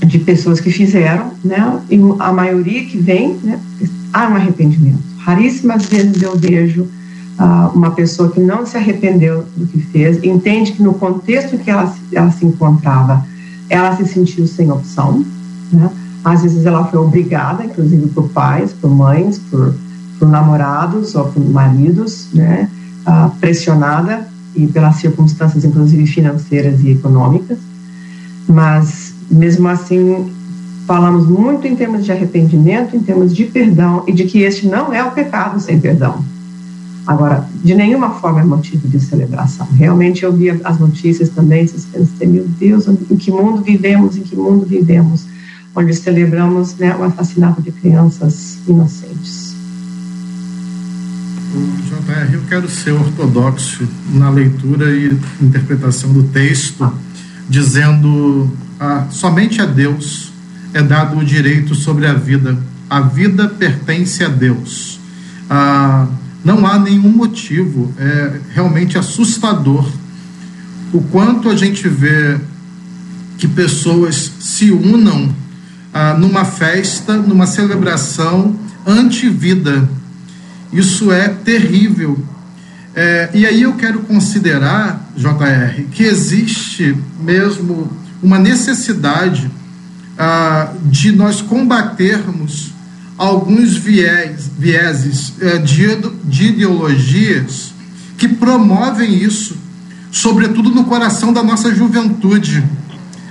de pessoas que fizeram, né? E a maioria que vem, né? Há um arrependimento. Raríssimas vezes eu vejo ah, uma pessoa que não se arrependeu do que fez, entende que no contexto que ela, ela se encontrava, ela se sentiu sem opção, né? Às vezes ela foi obrigada, inclusive por pais, por mães, por, por namorados ou por maridos, né? Ah, pressionada e pelas circunstâncias, inclusive financeiras e econômicas. Mas, mesmo assim, falamos muito em termos de arrependimento, em termos de perdão e de que este não é o pecado sem perdão. Agora, de nenhuma forma é motivo de celebração. Realmente eu vi as notícias também, vocês pensam, meu Deus, em que mundo vivemos, em que mundo vivemos, onde celebramos né, o assassinato de crianças inocentes. JR, eu quero ser ortodoxo na leitura e interpretação do texto, dizendo ah, somente a Deus é dado o direito sobre a vida. A vida pertence a Deus. Ah, não há nenhum motivo, é realmente assustador o quanto a gente vê que pessoas se unam ah, numa festa, numa celebração anti-vida. Isso é terrível. É, e aí eu quero considerar, JR, que existe mesmo uma necessidade ah, de nós combatermos alguns viés, vieses eh, de, de ideologias que promovem isso, sobretudo no coração da nossa juventude.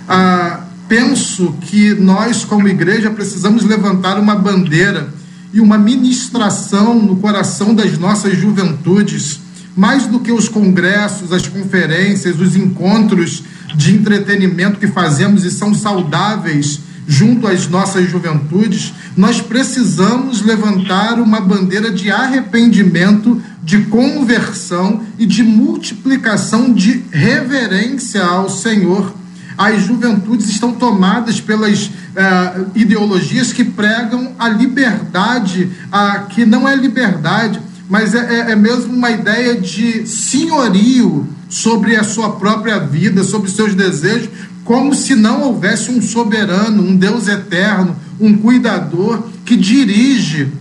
Ah, penso que nós, como igreja, precisamos levantar uma bandeira e uma ministração no coração das nossas juventudes, mais do que os congressos, as conferências, os encontros de entretenimento que fazemos e são saudáveis junto às nossas juventudes, nós precisamos levantar uma bandeira de arrependimento, de conversão e de multiplicação de reverência ao Senhor. As juventudes estão tomadas pelas uh, ideologias que pregam a liberdade, uh, que não é liberdade, mas é, é, é mesmo uma ideia de senhorio sobre a sua própria vida, sobre seus desejos, como se não houvesse um soberano, um Deus eterno, um cuidador que dirige.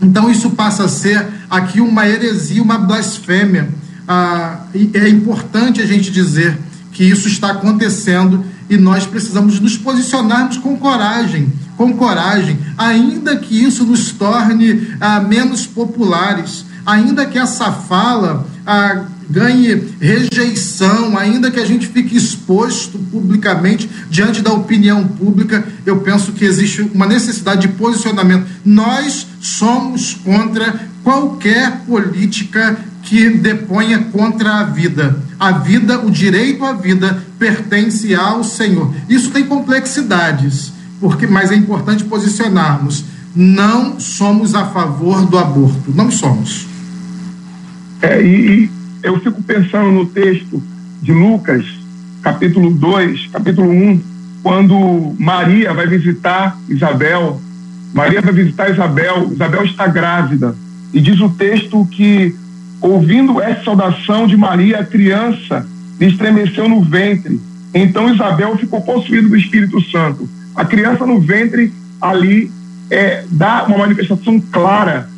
Então isso passa a ser aqui uma heresia, uma blasfêmia. Ah, é importante a gente dizer que isso está acontecendo e nós precisamos nos posicionarmos com coragem, com coragem, ainda que isso nos torne ah, menos populares, ainda que essa fala ah, ganhe rejeição, ainda que a gente fique exposto publicamente diante da opinião pública, eu penso que existe uma necessidade de posicionamento. Nós somos contra qualquer política que deponha contra a vida. A vida, o direito à vida pertence ao Senhor. Isso tem complexidades, porque mas é importante posicionarmos. Não somos a favor do aborto, não somos. É, e, eu fico pensando no texto de Lucas, capítulo 2, capítulo 1, quando Maria vai visitar Isabel. Maria vai visitar Isabel, Isabel está grávida. E diz o texto que, ouvindo essa saudação de Maria, a criança lhe estremeceu no ventre. Então Isabel ficou possuída do Espírito Santo. A criança no ventre ali é, dá uma manifestação clara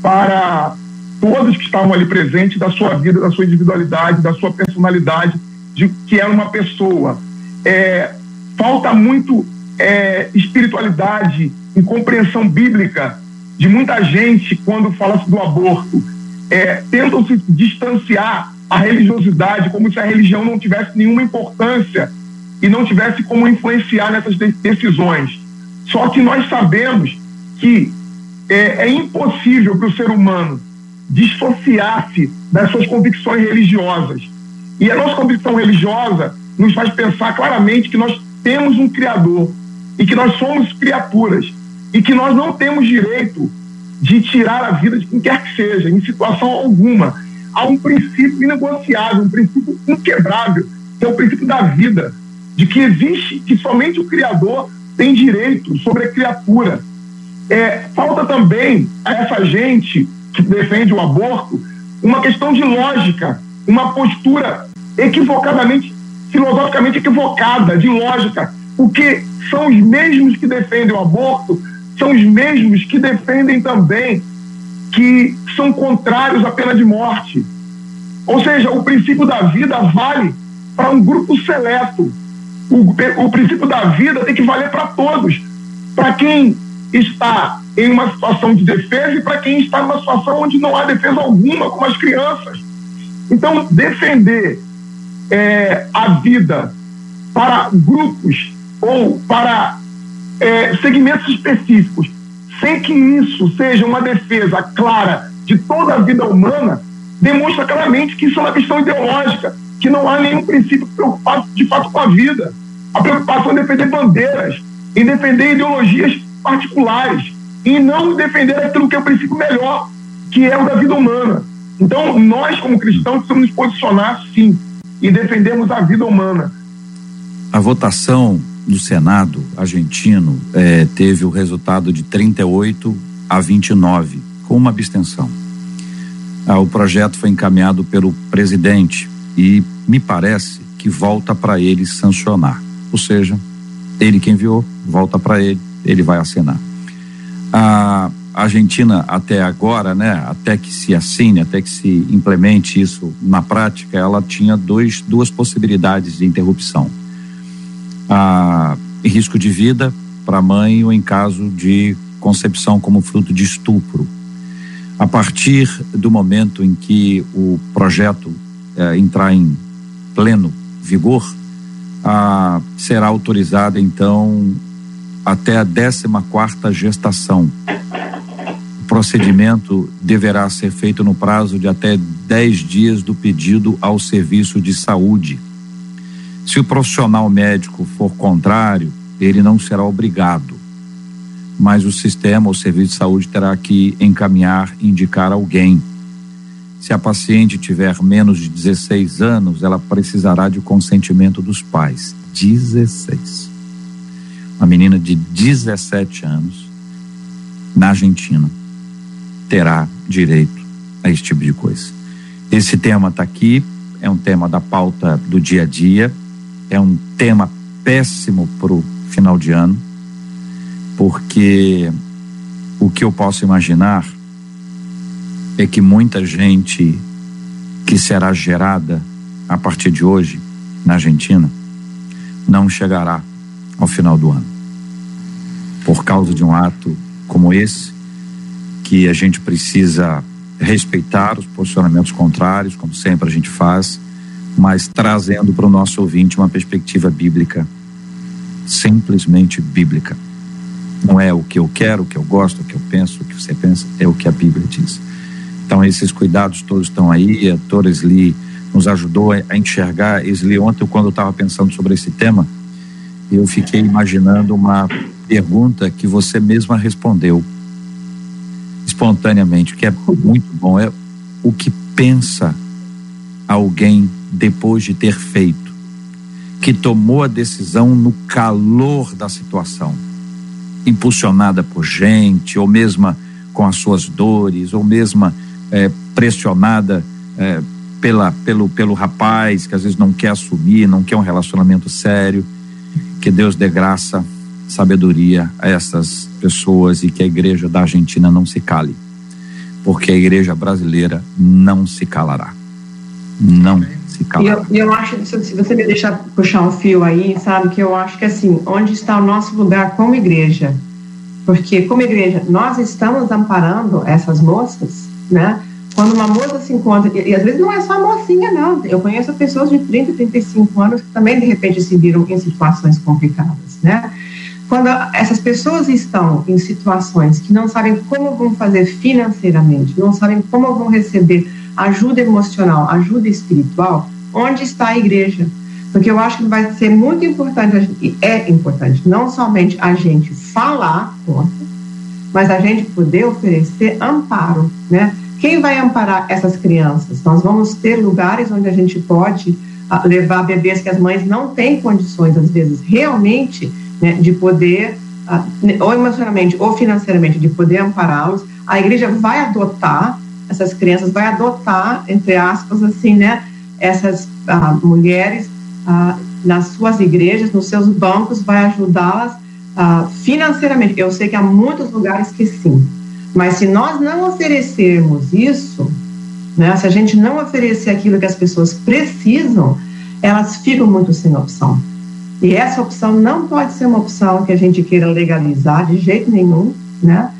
para todos que estavam ali presentes da sua vida, da sua individualidade, da sua personalidade, de que era uma pessoa. É, falta muito é, espiritualidade e compreensão bíblica de muita gente quando fala-se do aborto. É, tentam se distanciar a religiosidade como se a religião não tivesse nenhuma importância e não tivesse como influenciar nessas decisões. Só que nós sabemos que é, é impossível para o ser humano dissociar-se das suas convicções religiosas. E a nossa convicção religiosa nos faz pensar claramente que nós temos um Criador e que nós somos criaturas e que nós não temos direito de tirar a vida de quem quer que seja, em situação alguma. Há um princípio inegociável, um princípio inquebrável, que é o princípio da vida, de que existe, que somente o Criador tem direito sobre a criatura. É, falta também a essa gente que defende o aborto, uma questão de lógica, uma postura equivocadamente, filosoficamente equivocada, de lógica. Porque são os mesmos que defendem o aborto, são os mesmos que defendem também que são contrários à pena de morte. Ou seja, o princípio da vida vale para um grupo seleto. O, o princípio da vida tem que valer para todos. Para quem está em uma situação de defesa e para quem está numa situação onde não há defesa alguma, como as crianças. Então, defender é, a vida para grupos ou para é, segmentos específicos, sem que isso seja uma defesa clara de toda a vida humana, demonstra claramente que isso é uma questão ideológica, que não há nenhum princípio preocupado de fato com a vida. A preocupação é defender bandeiras, em defender ideologias particulares, e não defender aquilo que é o princípio melhor, que é o da vida humana. Então, nós, como cristãos, precisamos nos posicionar, sim, e defendermos a vida humana. A votação do Senado argentino eh, teve o resultado de 38 a 29, com uma abstenção. Ah, o projeto foi encaminhado pelo presidente e me parece que volta para ele sancionar. Ou seja, ele que enviou, volta para ele, ele vai assinar. A Argentina até agora, né, até que se assine, até que se implemente isso na prática, ela tinha dois, duas possibilidades de interrupção. A risco de vida para a mãe ou em caso de concepção como fruto de estupro. A partir do momento em que o projeto eh, entrar em pleno vigor, a, será autorizada então até a 14 quarta gestação. O procedimento deverá ser feito no prazo de até 10 dias do pedido ao serviço de saúde. Se o profissional médico for contrário, ele não será obrigado, mas o sistema, o serviço de saúde terá que encaminhar, indicar alguém. Se a paciente tiver menos de 16 anos, ela precisará de consentimento dos pais. 16 uma menina de 17 anos na Argentina terá direito a esse tipo de coisa. Esse tema está aqui, é um tema da pauta do dia a dia, é um tema péssimo para o final de ano, porque o que eu posso imaginar é que muita gente que será gerada a partir de hoje na Argentina não chegará ao final do ano. Por causa de um ato como esse, que a gente precisa respeitar os posicionamentos contrários, como sempre a gente faz, mas trazendo para o nosso ouvinte uma perspectiva bíblica, simplesmente bíblica. Não é o que eu quero, o que eu gosto, o que eu penso, o que você pensa, é o que a Bíblia diz. Então, esses cuidados todos estão aí. A Torres Lee nos ajudou a enxergar. Esli, ontem, quando eu estava pensando sobre esse tema, eu fiquei imaginando uma pergunta que você mesma respondeu espontaneamente, que é muito bom, é o que pensa alguém depois de ter feito, que tomou a decisão no calor da situação, impulsionada por gente, ou mesmo com as suas dores, ou mesmo é, pressionada é, pela, pelo, pelo rapaz que às vezes não quer assumir, não quer um relacionamento sério. Que Deus dê graça, sabedoria a essas pessoas e que a igreja da Argentina não se cale, porque a igreja brasileira não se calará. Não se calará. E eu, eu acho, se você me deixar puxar um fio aí, sabe, que eu acho que assim, onde está o nosso lugar como igreja? Porque como igreja, nós estamos amparando essas moças, né? Quando uma moça se encontra, e, e às vezes não é só mocinha, não. Eu conheço pessoas de 30, 35 anos que também, de repente, se viram em situações complicadas, né? Quando essas pessoas estão em situações que não sabem como vão fazer financeiramente, não sabem como vão receber ajuda emocional, ajuda espiritual, onde está a igreja? Porque eu acho que vai ser muito importante, e é importante, não somente a gente falar contra, mas a gente poder oferecer amparo, né? Quem vai amparar essas crianças? Nós vamos ter lugares onde a gente pode ah, levar bebês que as mães não têm condições, às vezes, realmente, né, de poder, ah, ou emocionalmente ou financeiramente, de poder ampará-los. A igreja vai adotar essas crianças, vai adotar, entre aspas, assim, né, essas ah, mulheres nas suas igrejas, nos seus bancos, vai ajudá-las ah, financeiramente. Eu sei que há muitos lugares que sim, mas se nós não oferecermos isso, né, se a gente não oferecer aquilo que as pessoas precisam, elas ficam muito sem opção. E essa opção não pode ser uma opção que a gente queira legalizar de jeito nenhum, né?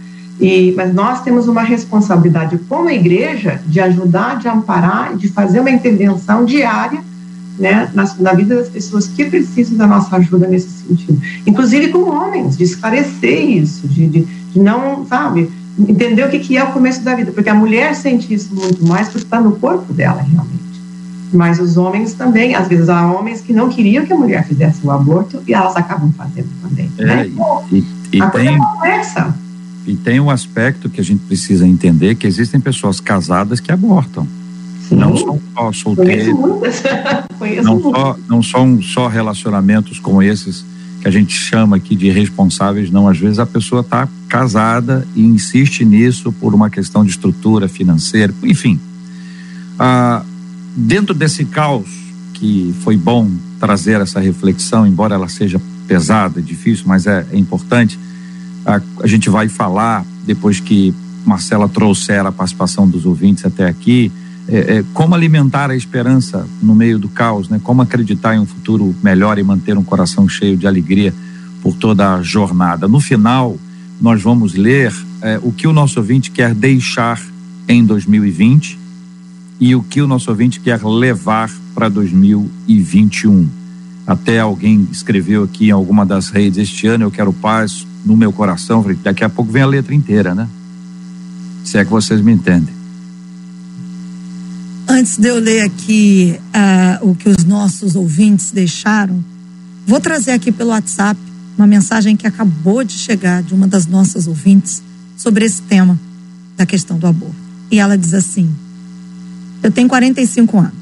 E, mas nós temos uma responsabilidade como igreja de ajudar, de amparar, de fazer uma intervenção diária né, na, na, vida das pessoas que precisam da nossa ajuda nesse sentido. Inclusive com homens, de esclarecer isso, de, de, de não, sabe, entender o que, que é o começo da vida, porque a mulher sente isso muito mais porque está no corpo dela realmente. Mas os homens também, às vezes há homens que não queriam que a mulher fizesse o aborto e elas acabam fazendo também. É, né? e, e, a tem, coisa conversa. E tem um aspecto que a gente precisa entender que existem pessoas casadas que abortam. Não são só solteiros, não só, não são só relacionamentos como esses que a gente chama aqui de responsáveis, não. Às vezes a pessoa está casada e insiste nisso por uma questão de estrutura financeira, enfim. Ah, dentro desse caos, que foi bom trazer essa reflexão, embora ela seja pesada, difícil, mas é, é importante, a, a gente vai falar, depois que Marcela trouxer a participação dos ouvintes até aqui, é, é, como alimentar a esperança no meio do caos, né? Como acreditar em um futuro melhor e manter um coração cheio de alegria por toda a jornada. No final, nós vamos ler é, o que o nosso ouvinte quer deixar em 2020 e o que o nosso ouvinte quer levar para 2021. Até alguém escreveu aqui em alguma das redes este ano eu quero paz no meu coração. Falei, daqui a pouco vem a letra inteira, né? Se é que vocês me entendem. Antes de eu ler aqui ah, o que os nossos ouvintes deixaram, vou trazer aqui pelo WhatsApp uma mensagem que acabou de chegar de uma das nossas ouvintes sobre esse tema da questão do aborto. E ela diz assim: Eu tenho 45 anos.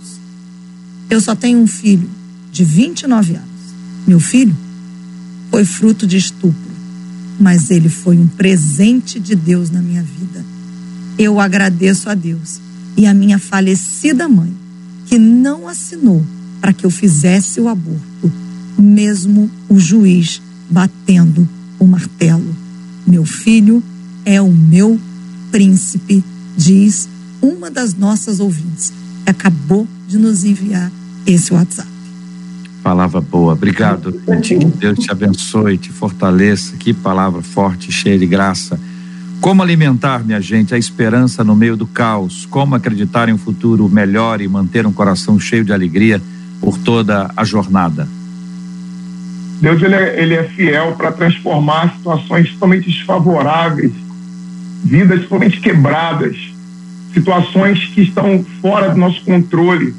Eu só tenho um filho de 29 anos. Meu filho foi fruto de estupro, mas ele foi um presente de Deus na minha vida. Eu agradeço a Deus e a minha falecida mãe, que não assinou para que eu fizesse o aborto, mesmo o juiz batendo o martelo. Meu filho é o meu príncipe, diz uma das nossas ouvintes. Acabou de nos enviar esse WhatsApp. Palavra boa. Obrigado, Deus te abençoe, te fortaleça. Que palavra forte, cheia de graça. Como alimentar, minha gente, a esperança no meio do caos? Como acreditar em um futuro melhor e manter um coração cheio de alegria por toda a jornada? Deus ele é, ele é fiel para transformar situações totalmente desfavoráveis, vidas totalmente quebradas, situações que estão fora do nosso controle.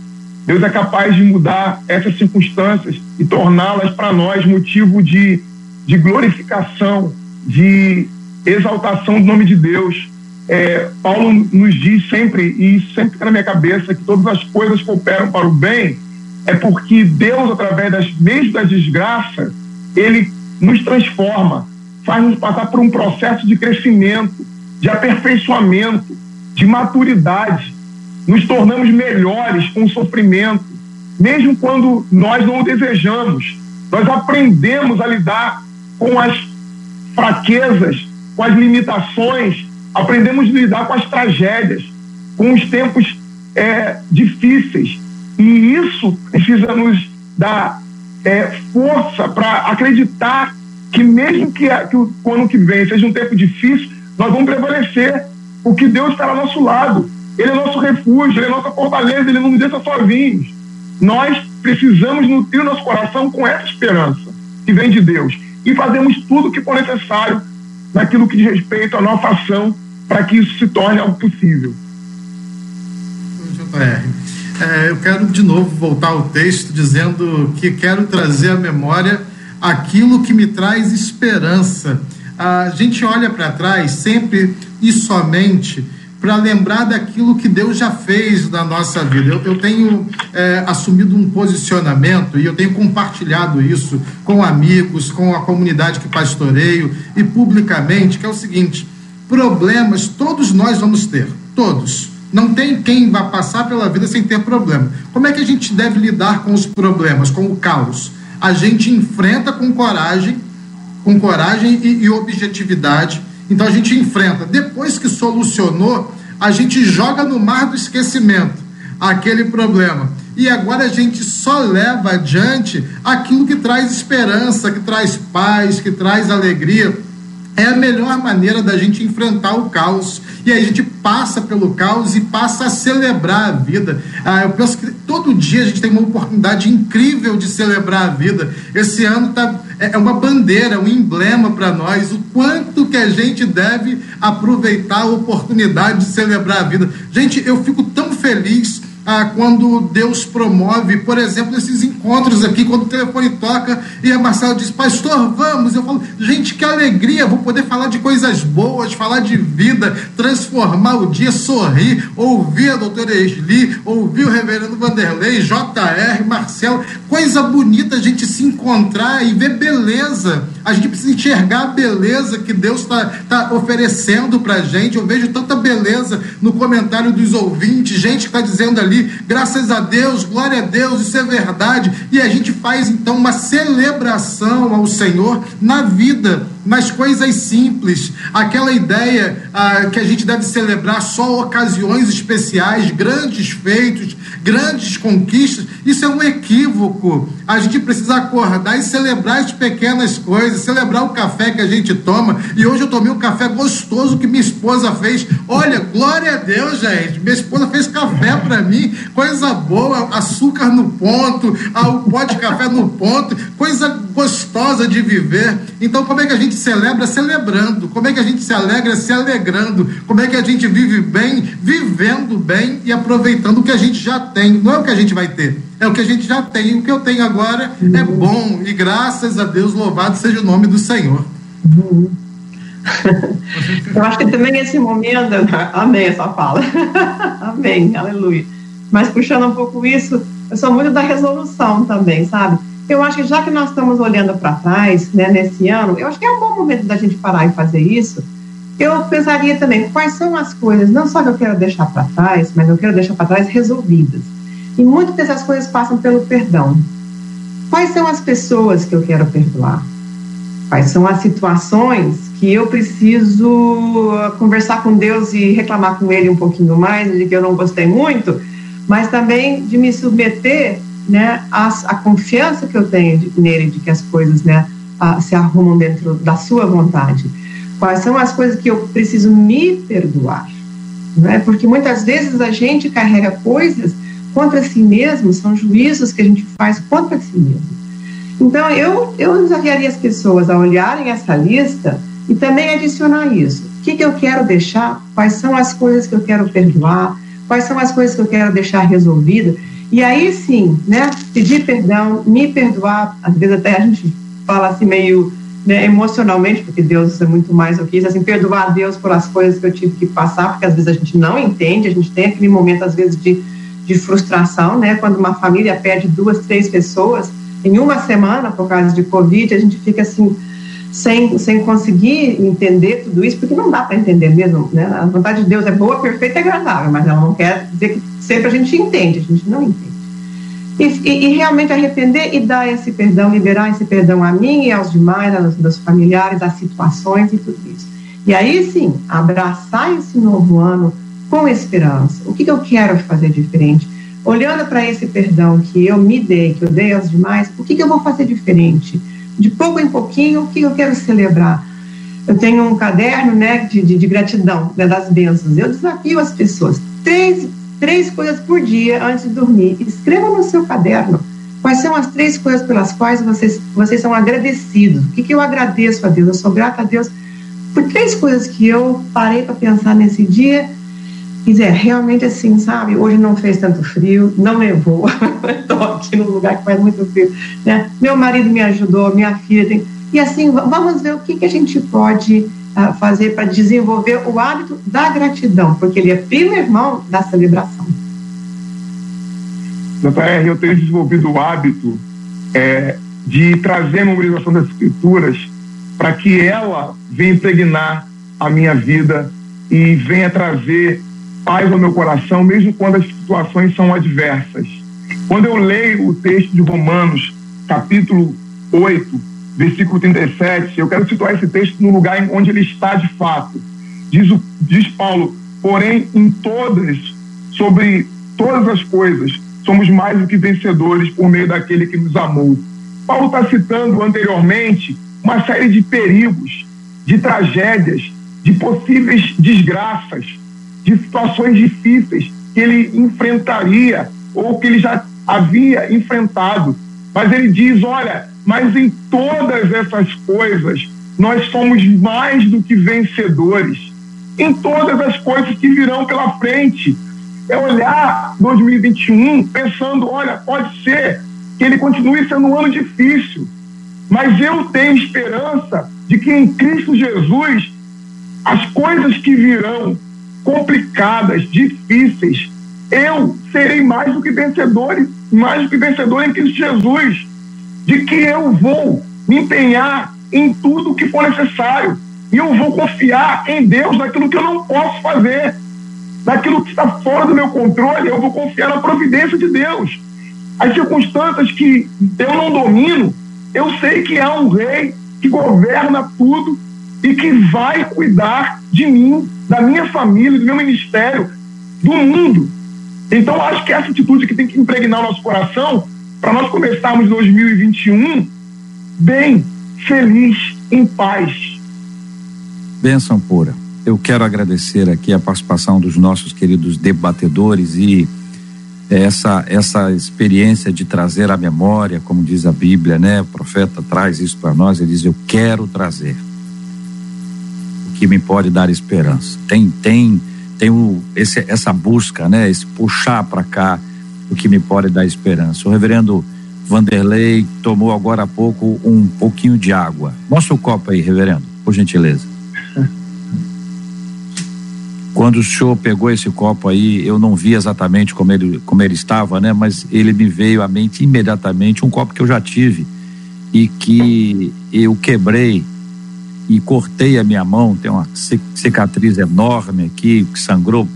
Deus é capaz de mudar essas circunstâncias e torná-las para nós motivo de, de glorificação, de exaltação do nome de Deus. É, Paulo nos diz sempre, e isso sempre na minha cabeça, que todas as coisas cooperam para o bem, é porque Deus, através das mesmo das desgraças, ele nos transforma, faz-nos passar por um processo de crescimento, de aperfeiçoamento, de maturidade. Nos tornamos melhores com o sofrimento, mesmo quando nós não o desejamos. Nós aprendemos a lidar com as fraquezas, com as limitações, aprendemos a lidar com as tragédias, com os tempos é, difíceis. E isso precisa nos dar é, força para acreditar que, mesmo que, que o ano que vem seja um tempo difícil, nós vamos prevalecer, porque Deus está ao nosso lado. Ele é nosso refúgio, Ele é nossa fortaleza, Ele não nos deixa sozinhos. Nós precisamos nutrir o nosso coração com essa esperança que vem de Deus e fazemos tudo o que for necessário naquilo que diz respeito à nossa ação para que isso se torne algo possível. É, eu quero de novo voltar ao texto dizendo que quero trazer à memória aquilo que me traz esperança. A gente olha para trás sempre e somente para lembrar daquilo que Deus já fez na nossa vida. Eu, eu tenho é, assumido um posicionamento e eu tenho compartilhado isso com amigos, com a comunidade que pastoreio e publicamente, que é o seguinte: problemas todos nós vamos ter, todos Não tem quem vá passar pela vida sem ter problema. Como é que a gente deve lidar com os problemas, com o caos? A gente enfrenta com coragem, com coragem e, e objetividade. Então a gente enfrenta. Depois que solucionou, a gente joga no mar do esquecimento aquele problema. E agora a gente só leva adiante aquilo que traz esperança, que traz paz, que traz alegria é a melhor maneira da gente enfrentar o caos. E aí a gente passa pelo caos e passa a celebrar a vida. Ah, eu penso que todo dia a gente tem uma oportunidade incrível de celebrar a vida. Esse ano tá, é, é uma bandeira, um emblema para nós. O quanto que a gente deve aproveitar a oportunidade de celebrar a vida. Gente, eu fico tão feliz ah, quando Deus promove, por exemplo, esses encontros aqui, quando o telefone toca e a Marcela diz, pastor, vamos, eu falo, gente, que alegria, vou poder falar de coisas boas, falar de vida, transformar o dia, sorrir, ouvir a doutora Esli, ouvir o reverendo Vanderlei, JR, Marcelo, coisa bonita a gente se encontrar e ver beleza, a gente precisa enxergar a beleza que Deus está tá oferecendo para gente, eu vejo tanta beleza no comentário dos ouvintes, gente que está dizendo ali, graças a Deus, glória a Deus, isso é verdade. E a gente faz então uma celebração ao Senhor na vida nas coisas simples, aquela ideia ah, que a gente deve celebrar só ocasiões especiais, grandes feitos, grandes conquistas, isso é um equívoco. A gente precisa acordar e celebrar as pequenas coisas, celebrar o café que a gente toma. E hoje eu tomei um café gostoso que minha esposa fez. Olha, glória a Deus, gente. Minha esposa fez café para mim, coisa boa, açúcar no ponto, ah, o pó de café no ponto, coisa gostosa de viver. Então, como é que a gente celebra celebrando? Como é que a gente se alegra se alegrando? Como é que a gente vive bem, vivendo bem e aproveitando o que a gente já tem? Não é o que a gente vai ter, é o que a gente já tem. O que eu tenho agora é bom e graças a Deus, louvado seja o nome do Senhor. Eu acho que também esse momento, amém essa fala, amém, aleluia. Mas puxando um pouco isso, eu sou muito da resolução também, sabe? Eu acho que já que nós estamos olhando para trás, né, nesse ano, eu acho que é um bom momento da gente parar e fazer isso. Eu pensaria também quais são as coisas, não só que eu quero deixar para trás, mas eu quero deixar para trás resolvidas. E muitas dessas coisas passam pelo perdão. Quais são as pessoas que eu quero perdoar? Quais são as situações que eu preciso conversar com Deus e reclamar com Ele um pouquinho mais, de que eu não gostei muito, mas também de me submeter né, a, a confiança que eu tenho de, nele de que as coisas né, a, se arrumam dentro da sua vontade. Quais são as coisas que eu preciso me perdoar? Né? Porque muitas vezes a gente carrega coisas contra si mesmo, são juízos que a gente faz contra si mesmo. Então, eu, eu desafiaria as pessoas a olharem essa lista e também adicionar isso. O que, que eu quero deixar? Quais são as coisas que eu quero perdoar? Quais são as coisas que eu quero deixar resolvidas? E aí sim, né, pedir perdão, me perdoar, às vezes até a gente fala assim meio né, emocionalmente, porque Deus é muito mais do que isso, assim, perdoar a Deus por as coisas que eu tive que passar, porque às vezes a gente não entende, a gente tem aquele momento, às vezes, de, de frustração, né, quando uma família perde duas, três pessoas em uma semana por causa de Covid, a gente fica assim, sem, sem conseguir entender tudo isso, porque não dá para entender mesmo. Né? A vontade de Deus é boa, perfeita e agradável, mas ela não quer dizer que sempre a gente entende, a gente não entende. E, e, e, realmente arrepender e dar esse perdão, liberar esse perdão a mim e aos demais, aos meus familiares, às situações e tudo isso. E aí sim, abraçar esse novo ano com esperança. O que, que eu quero fazer diferente? Olhando para esse perdão que eu me dei, que eu dei aos demais, o que, que eu vou fazer diferente? De pouco em pouquinho, o que eu quero celebrar? Eu tenho um caderno né, de, de, de gratidão, né, das bênçãos. Eu desafio as pessoas. Três três coisas por dia antes de dormir. Escreva no seu caderno quais são as três coisas pelas quais vocês, vocês são agradecidos. O que, que eu agradeço a Deus? Eu sou grata a Deus por três coisas que eu parei para pensar nesse dia. E dizer, realmente assim, sabe? Hoje não fez tanto frio, não nevou. Estou aqui num lugar que faz muito frio. Né? Meu marido me ajudou, minha filha tem. E assim, vamos ver o que, que a gente pode fazer para desenvolver o hábito da gratidão, porque ele é primo irmão da celebração. JR, eu tenho desenvolvido o hábito é, de trazer a memorização das escrituras para que ela venha impregnar a minha vida e venha trazer paz ao meu coração, mesmo quando as situações são adversas. Quando eu leio o texto de Romanos, capítulo 8, versículo 37, eu quero situar esse texto no lugar onde ele está de fato. Diz, o, diz Paulo, porém, em todas, sobre todas as coisas, somos mais do que vencedores por meio daquele que nos amou. Paulo está citando anteriormente uma série de perigos, de tragédias, de possíveis desgraças, de situações difíceis que ele enfrentaria ou que ele já havia enfrentado. Mas ele diz: olha, mas em todas essas coisas nós somos mais do que vencedores. Em todas as coisas que virão pela frente. É olhar 2021 pensando: olha, pode ser que ele continue sendo um ano difícil, mas eu tenho esperança de que em Cristo Jesus as coisas que virão complicadas, difíceis, eu serei mais do que vencedor, mais do que vencedor em Cristo Jesus, de que eu vou me empenhar em tudo que for necessário. E eu vou confiar em Deus naquilo que eu não posso fazer, naquilo que está fora do meu controle, eu vou confiar na providência de Deus. As circunstâncias que eu não domino, eu sei que há um rei que governa tudo e que vai cuidar de mim, da minha família, do meu ministério, do mundo. Então, acho que essa atitude que tem que impregnar o nosso coração para nós começarmos 2021 bem, feliz, em paz. Benção pura. Eu quero agradecer aqui a participação dos nossos queridos debatedores e essa essa experiência de trazer a memória, como diz a Bíblia, né? O profeta traz isso para nós, ele diz: "Eu quero trazer que me pode dar esperança". Tem tem tem o, esse, essa busca, né? Esse puxar para cá o que me pode dar esperança. O reverendo Vanderlei tomou agora há pouco um pouquinho de água. Mostra o copo aí, reverendo, por gentileza. Quando o senhor pegou esse copo aí, eu não vi exatamente como ele, como ele estava, né? Mas ele me veio à mente imediatamente um copo que eu já tive e que eu quebrei e cortei a minha mão, tem uma cicatriz enorme aqui, que sangrou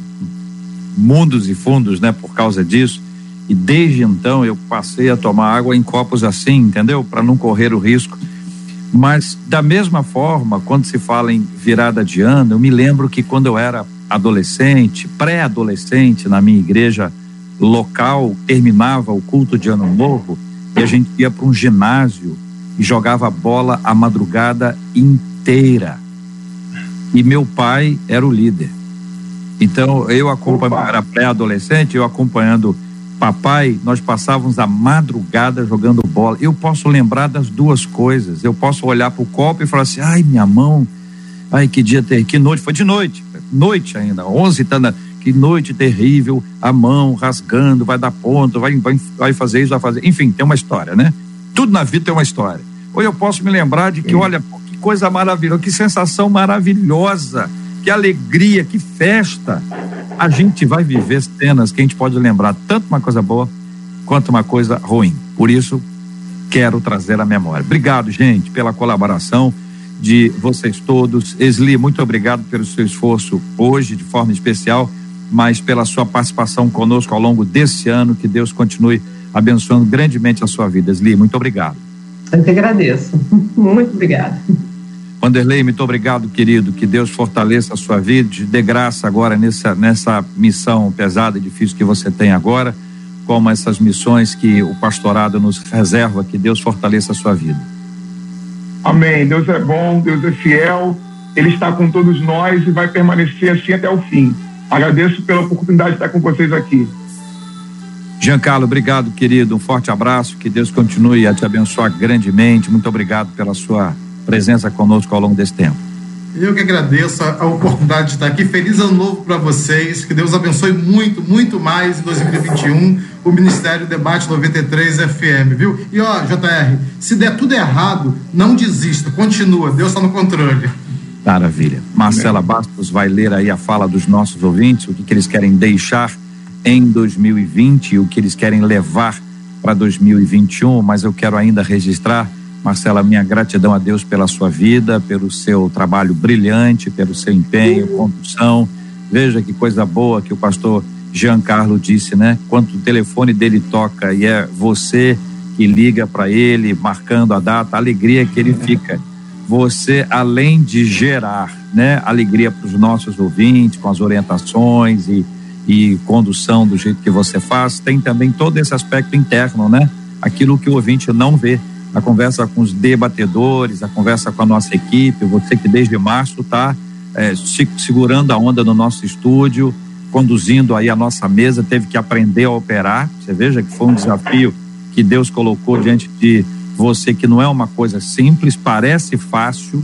mundos e fundos, né, por causa disso. E desde então eu passei a tomar água em copos assim, entendeu? Para não correr o risco. Mas da mesma forma, quando se fala em virada de ano, eu me lembro que quando eu era adolescente, pré-adolescente, na minha igreja local, terminava o culto de ano novo e a gente ia para um ginásio e jogava bola a madrugada inteira. E meu pai era o líder. Então eu acompanhava, era pré-adolescente, eu acompanhando papai, nós passávamos a madrugada jogando bola. Eu posso lembrar das duas coisas. Eu posso olhar para o copo e falar assim: ai, minha mão, ai, que dia ter, que noite. Foi de noite, noite ainda, 11 tanda, que noite terrível, a mão rasgando, vai dar ponto, vai, vai, vai fazer isso, vai fazer. Enfim, tem uma história, né? Tudo na vida tem uma história. Ou eu posso me lembrar de que, Sim. olha, coisa maravilhosa, que sensação maravilhosa, que alegria, que festa. A gente vai viver cenas que a gente pode lembrar tanto uma coisa boa quanto uma coisa ruim. Por isso, quero trazer a memória. Obrigado, gente, pela colaboração de vocês todos. Esli, muito obrigado pelo seu esforço hoje, de forma especial, mas pela sua participação conosco ao longo desse ano. Que Deus continue abençoando grandemente a sua vida. Esli, muito obrigado. Eu que agradeço. Muito obrigada. Vanderlei, muito obrigado, querido. Que Deus fortaleça a sua vida, te dê graça agora nessa, nessa missão pesada e difícil que você tem agora, como essas missões que o pastorado nos reserva. Que Deus fortaleça a sua vida. Amém. Deus é bom, Deus é fiel, Ele está com todos nós e vai permanecer assim até o fim. Agradeço pela oportunidade de estar com vocês aqui. Giancarlo, obrigado, querido. Um forte abraço. Que Deus continue a te abençoar grandemente. Muito obrigado pela sua presença conosco ao longo desse tempo. Eu que agradeço a, a oportunidade de estar aqui. Feliz ano novo para vocês. Que Deus abençoe muito, muito mais em 2021 o Ministério Debate 93 FM, viu? E ó, JR, se der tudo errado, não desista, continua. Deus está no controle. Maravilha. Marcela Bastos vai ler aí a fala dos nossos ouvintes, o que, que eles querem deixar em 2020 o que eles querem levar para 2021, mas eu quero ainda registrar, Marcela, minha gratidão a Deus pela sua vida, pelo seu trabalho brilhante, pelo seu empenho, condução, Veja que coisa boa que o pastor Giancarlo disse, né? Quando o telefone dele toca e é você que liga para ele, marcando a data, a alegria que ele fica. Você, além de gerar, né, alegria para os nossos ouvintes, com as orientações e, e condução do jeito que você faz, tem também todo esse aspecto interno, né? Aquilo que o ouvinte não vê. A conversa com os debatedores, a conversa com a nossa equipe, você que desde março está é, segurando a onda no nosso estúdio, conduzindo aí a nossa mesa, teve que aprender a operar. Você veja que foi um desafio que Deus colocou diante de você, que não é uma coisa simples, parece fácil,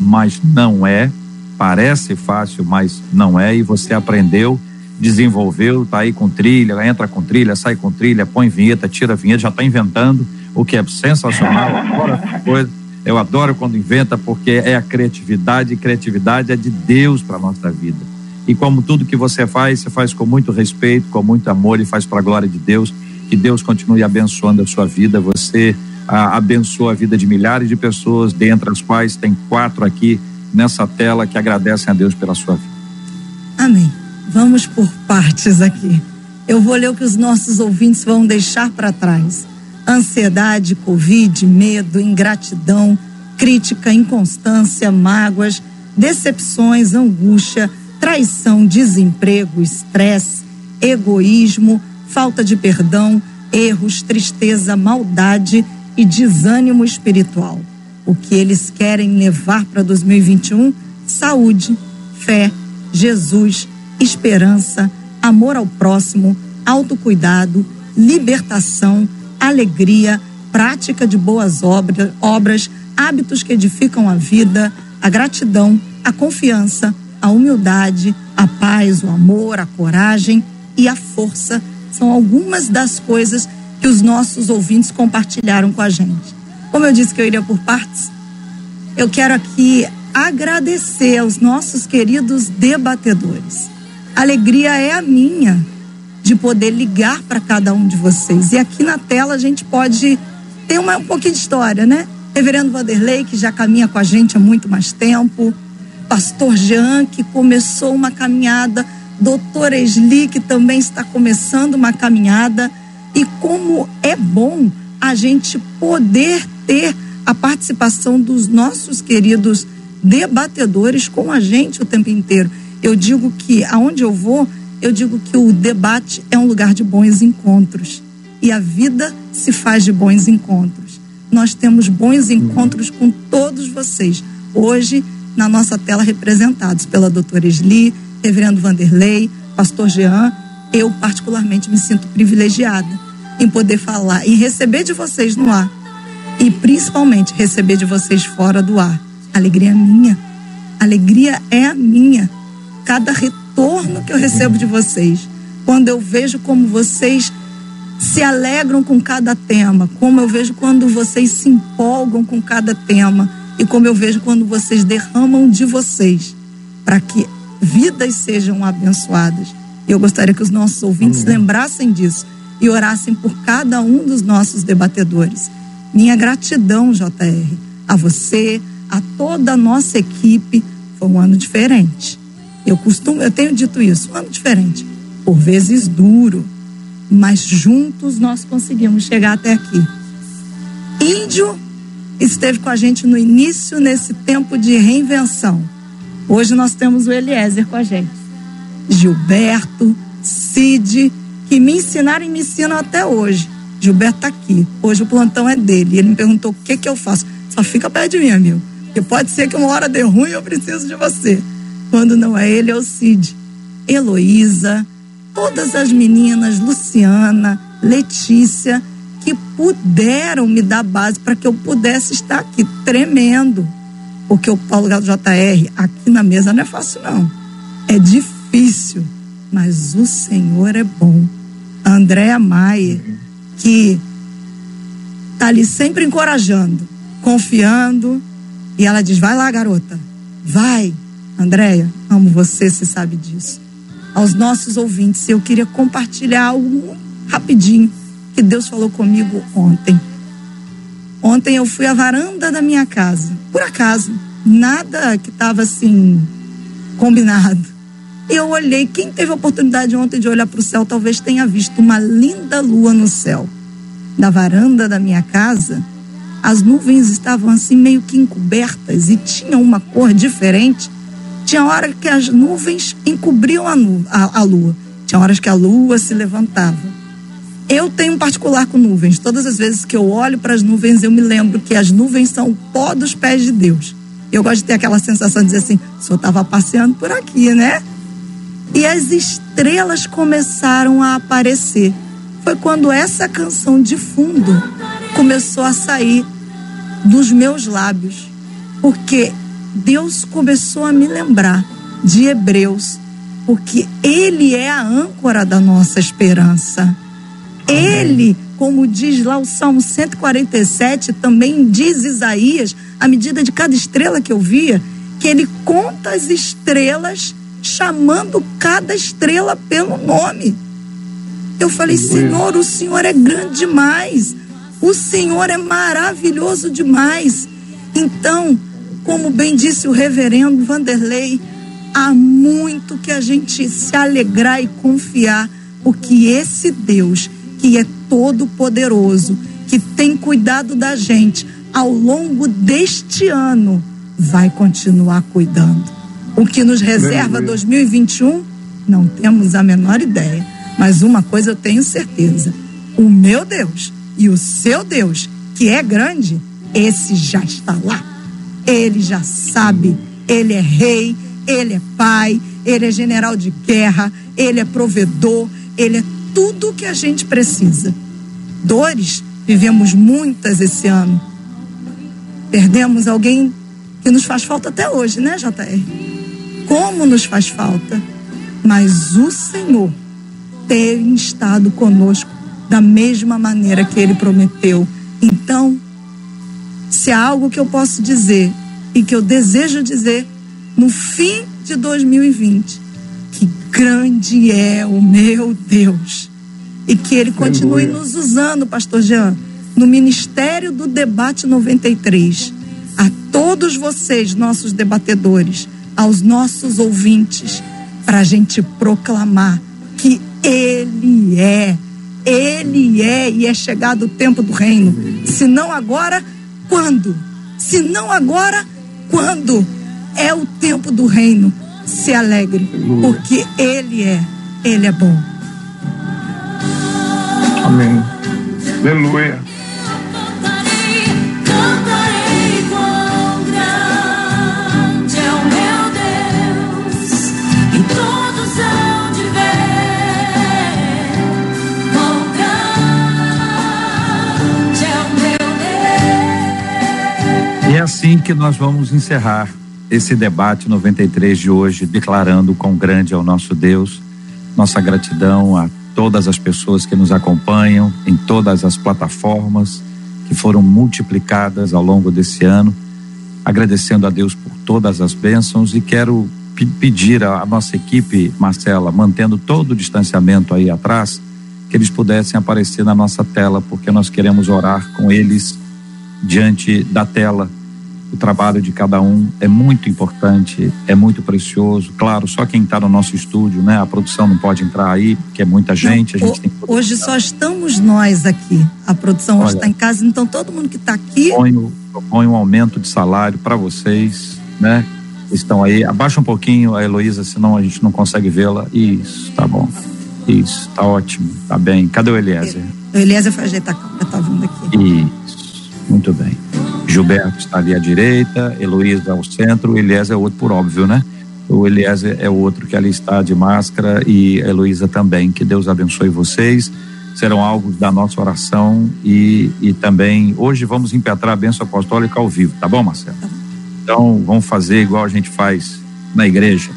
mas não é. Parece fácil, mas não é. E você aprendeu, desenvolveu, tá aí com trilha, entra com trilha, sai com trilha, põe vinheta, tira vinheta, já está inventando, o que é sensacional. coisa. Eu adoro quando inventa, porque é a criatividade, e criatividade é de Deus para nossa vida. E como tudo que você faz, você faz com muito respeito, com muito amor e faz para a glória de Deus. Que Deus continue abençoando a sua vida. Você abençoa a vida de milhares de pessoas, dentre as quais tem quatro aqui nessa tela que agradecem a Deus pela sua vida. Amém. Vamos por partes aqui. Eu vou ler o que os nossos ouvintes vão deixar para trás: ansiedade, Covid, medo, ingratidão, crítica, inconstância, mágoas, decepções, angústia traição, desemprego, estresse, egoísmo, falta de perdão, erros, tristeza, maldade e desânimo espiritual. O que eles querem levar para 2021? Saúde, fé, Jesus, esperança, amor ao próximo, autocuidado, libertação, alegria, prática de boas obras, obras, hábitos que edificam a vida, a gratidão, a confiança, a humildade, a paz, o amor, a coragem e a força são algumas das coisas que os nossos ouvintes compartilharam com a gente. Como eu disse que eu iria por partes, eu quero aqui agradecer aos nossos queridos debatedores. Alegria é a minha de poder ligar para cada um de vocês. E aqui na tela a gente pode ter uma, um pouquinho de história, né? Reverendo Vanderlei, que já caminha com a gente há muito mais tempo pastor Jean, que começou uma caminhada, doutora Esli, que também está começando uma caminhada. E como é bom a gente poder ter a participação dos nossos queridos debatedores com a gente o tempo inteiro. Eu digo que aonde eu vou, eu digo que o debate é um lugar de bons encontros. E a vida se faz de bons encontros. Nós temos bons encontros com todos vocês. Hoje na nossa tela representados pela doutora Esli, reverendo Vanderlei, pastor Jean. Eu, particularmente, me sinto privilegiada em poder falar, em receber de vocês no ar e principalmente receber de vocês fora do ar. Alegria é minha. Alegria é a minha. Cada retorno que eu recebo de vocês, quando eu vejo como vocês se alegram com cada tema, como eu vejo quando vocês se empolgam com cada tema e como eu vejo quando vocês derramam de vocês para que vidas sejam abençoadas. Eu gostaria que os nossos ouvintes lembrassem disso e orassem por cada um dos nossos debatedores. Minha gratidão, JR, a você, a toda a nossa equipe. Foi um ano diferente. Eu costumo, eu tenho dito isso, um ano diferente. Por vezes duro, mas juntos nós conseguimos chegar até aqui. Índio esteve com a gente no início, nesse tempo de reinvenção. Hoje nós temos o Eliezer com a gente. Gilberto, Cid, que me ensinaram e me ensinam até hoje. Gilberto está aqui. Hoje o plantão é dele. Ele me perguntou o que que eu faço. Só fica perto de mim, amigo. Porque pode ser que uma hora dê ruim e eu preciso de você. Quando não é ele, é o Cid. Heloísa, todas as meninas, Luciana, Letícia, que puderam me dar base para que eu pudesse estar aqui tremendo. Porque o Paulo Galo JR aqui na mesa não é fácil, não. É difícil, mas o Senhor é bom. Andréa Maia, que tá ali sempre encorajando, confiando, e ela diz: vai lá, garota, vai. Andréia, amo você, você sabe disso. Aos nossos ouvintes, eu queria compartilhar algo rapidinho que Deus falou comigo ontem. Ontem eu fui à varanda da minha casa, por acaso, nada que estava assim combinado. Eu olhei, quem teve a oportunidade ontem de olhar para o céu, talvez tenha visto uma linda lua no céu. Na varanda da minha casa, as nuvens estavam assim meio que encobertas e tinham uma cor diferente. Tinha hora que as nuvens encobriam a, nu a, a lua, tinha horas que a lua se levantava. Eu tenho um particular com nuvens. Todas as vezes que eu olho para as nuvens, eu me lembro que as nuvens são o pó dos pés de Deus. Eu gosto de ter aquela sensação de dizer assim: o senhor estava passeando por aqui, né? E as estrelas começaram a aparecer. Foi quando essa canção de fundo começou a sair dos meus lábios. Porque Deus começou a me lembrar de Hebreus, porque Ele é a âncora da nossa esperança. Ele, como diz lá o Salmo 147, também diz Isaías, à medida de cada estrela que eu via, que ele conta as estrelas, chamando cada estrela pelo nome. Eu falei, Senhor, o Senhor é grande demais. O Senhor é maravilhoso demais. Então, como bem disse o reverendo Vanderlei, há muito que a gente se alegrar e confiar, porque esse Deus que é todo poderoso, que tem cuidado da gente ao longo deste ano, vai continuar cuidando. O que nos reserva 2021, não temos a menor ideia. Mas uma coisa eu tenho certeza: o meu Deus e o seu Deus, que é grande, esse já está lá. Ele já sabe, ele é rei, ele é pai, ele é general de guerra, ele é provedor, ele é tudo o que a gente precisa. Dores, vivemos muitas esse ano. Perdemos alguém que nos faz falta até hoje, né, JR? Como nos faz falta. Mas o Senhor tem estado conosco da mesma maneira que ele prometeu. Então, se há algo que eu posso dizer e que eu desejo dizer no fim de 2020, que grande é o meu Deus. E que ele continue Aleluia. nos usando, pastor Jean, no Ministério do Debate 93. A todos vocês, nossos debatedores, aos nossos ouvintes, para a gente proclamar que Ele é, Ele é e é chegado o tempo do reino. Se não agora, quando? Se não agora, quando? É o tempo do reino. Se alegre, porque Ele é, Ele é bom. Amém. Aleluia. Cantarei, cantarei quão grande é o meu Deus, assim que nós vamos encerrar esse debate 93 de hoje, declarando quão grande é o nosso Deus, nossa gratidão a todas as pessoas que nos acompanham em todas as plataformas que foram multiplicadas ao longo desse ano, agradecendo a Deus por todas as bênçãos e quero pe- pedir à nossa equipe, Marcela, mantendo todo o distanciamento aí atrás, que eles pudessem aparecer na nossa tela, porque nós queremos orar com eles diante da tela. O trabalho de cada um é muito importante, é muito precioso. Claro, só quem está no nosso estúdio, né? A produção não pode entrar aí, porque é muita gente. A gente que Hoje só estamos nós aqui. A produção hoje Olha. está em casa, então todo mundo que está aqui. proponho, proponho um aumento de salário para vocês, né? que Estão aí. Abaixa um pouquinho a Heloísa, senão a gente não consegue vê-la. Isso, tá bom. Isso, tá ótimo, tá bem. Cadê o Eliezer? O Eliezer foi ajeitar a câmera, tá vindo aqui. Isso, muito bem. Gilberto está ali à direita, Heloísa ao centro, o Eliezer é outro por óbvio, né? O Eliezer é o outro que ali está de máscara e a Heloísa também. Que Deus abençoe vocês. Serão alvos da nossa oração e, e também hoje vamos impetrar a bênção apostólica ao vivo, tá bom, Marcelo? Então vamos fazer igual a gente faz na igreja.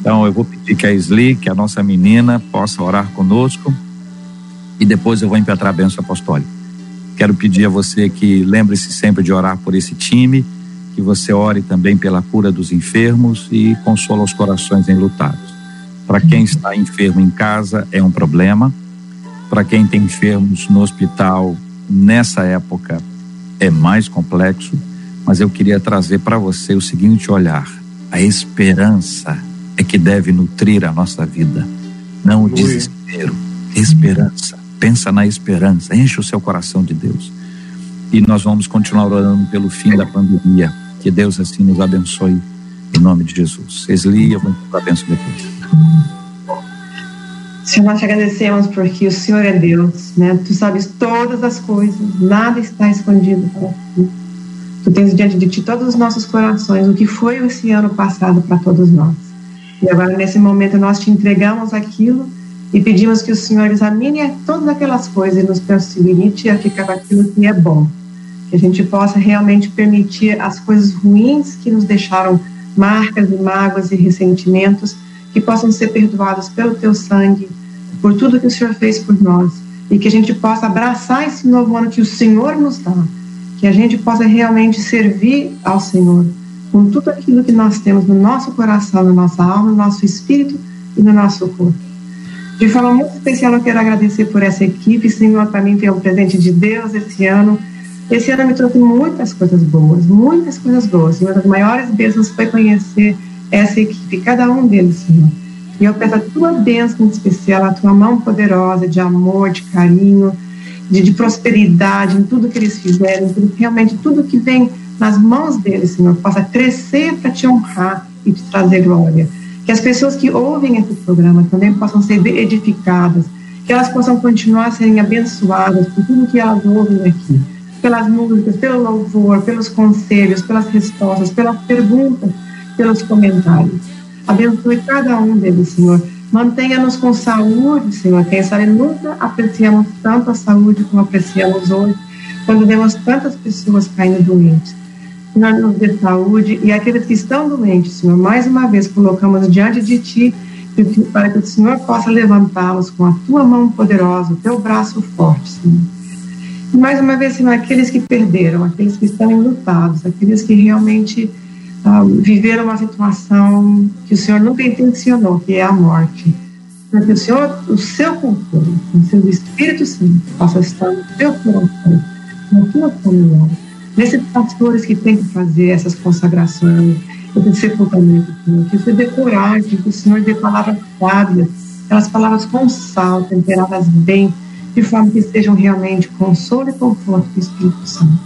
Então eu vou pedir que a Sli, que é a nossa menina, possa orar conosco e depois eu vou impetrar a bênção apostólica. Quero pedir a você que lembre-se sempre de orar por esse time, que você ore também pela cura dos enfermos e consola os corações enlutados. Para quem está enfermo em casa é um problema, para quem tem enfermos no hospital nessa época é mais complexo, mas eu queria trazer para você o seguinte olhar: a esperança é que deve nutrir a nossa vida, não o desespero, esperança. Pensa na esperança, enche o seu coração de Deus. E nós vamos continuar orando pelo fim da pandemia. Que Deus assim nos abençoe, em nome de Jesus. Esli, eu vou dar benção depois. Senhor, nós te agradecemos porque o Senhor é Deus, né? Tu sabes todas as coisas, nada está escondido para ti. Tu tens diante de ti todos os nossos corações, o que foi esse ano passado para todos nós. E agora, nesse momento, nós te entregamos aquilo e pedimos que o Senhor examine todas aquelas coisas e nos possibilite a ficar com aquilo que é bom. Que a gente possa realmente permitir as coisas ruins que nos deixaram marcas e mágoas e ressentimentos, que possam ser perdoados pelo teu sangue, por tudo que o Senhor fez por nós. E que a gente possa abraçar esse novo ano que o Senhor nos dá. Que a gente possa realmente servir ao Senhor com tudo aquilo que nós temos no nosso coração, na nossa alma, no nosso espírito e no nosso corpo. De forma muito especial, eu quero agradecer por essa equipe. Senhor, para mim um presente de Deus esse ano. Esse ano me trouxe muitas coisas boas, muitas coisas boas. E uma das maiores bênçãos foi conhecer essa equipe, cada um deles, Senhor. E eu peço a tua bênção especial, a tua mão poderosa de amor, de carinho, de, de prosperidade em tudo que eles fizeram, tudo, realmente tudo que vem nas mãos deles, Senhor, possa crescer para te honrar e te trazer glória. Que as pessoas que ouvem esse programa também possam ser edificadas, que elas possam continuar serem abençoadas por tudo que elas ouvem aqui, pelas músicas, pelo louvor, pelos conselhos, pelas respostas, pelas perguntas, pelos comentários. Abençoe cada um deles, Senhor. Mantenha-nos com saúde, Senhor. Quem sabe nunca apreciamos tanto a saúde como apreciamos hoje, quando vemos tantas pessoas caindo doentes. Senhor, nos dê saúde e aqueles que estão doentes, Senhor, mais uma vez colocamos diante de Ti para que o Senhor possa levantá-los com a Tua mão poderosa, o Teu braço forte, Senhor. E mais uma vez, Senhor, aqueles que perderam, aqueles que estão enlutados, aqueles que realmente ah, viveram uma situação que o Senhor nunca intencionou, que é a morte. Para que o Senhor, o seu controle, o seu Espírito Santo, possa estar no teu coração, na tua família, nesses pastores que têm que fazer essas consagrações, esse sepultamento, que você dê coragem, que o Senhor dê palavras sábias, aquelas palavras com sal, temperadas bem, de forma que sejam realmente consolo e conforto do Espírito Santo.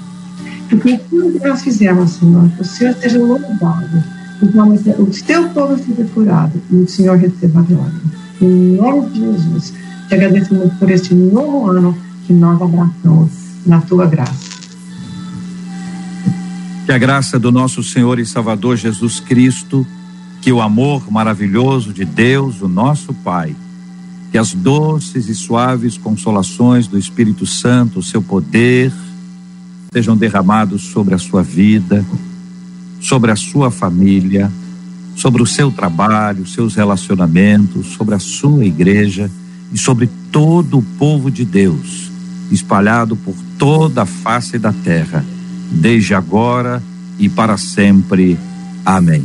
Porque tudo que nós fizermos, Senhor, que o Senhor seja louvado, então o teu povo seja curado e o Senhor receba a glória. Em nome de Jesus, te agradecemos por este novo ano que nós abraçamos na tua graça. Que a graça do nosso Senhor e Salvador Jesus Cristo, que o amor maravilhoso de Deus, o nosso Pai, que as doces e suaves consolações do Espírito Santo, o seu poder, sejam derramados sobre a sua vida, sobre a sua família, sobre o seu trabalho, seus relacionamentos, sobre a sua igreja e sobre todo o povo de Deus, espalhado por toda a face da terra, desde agora e para sempre. Amém.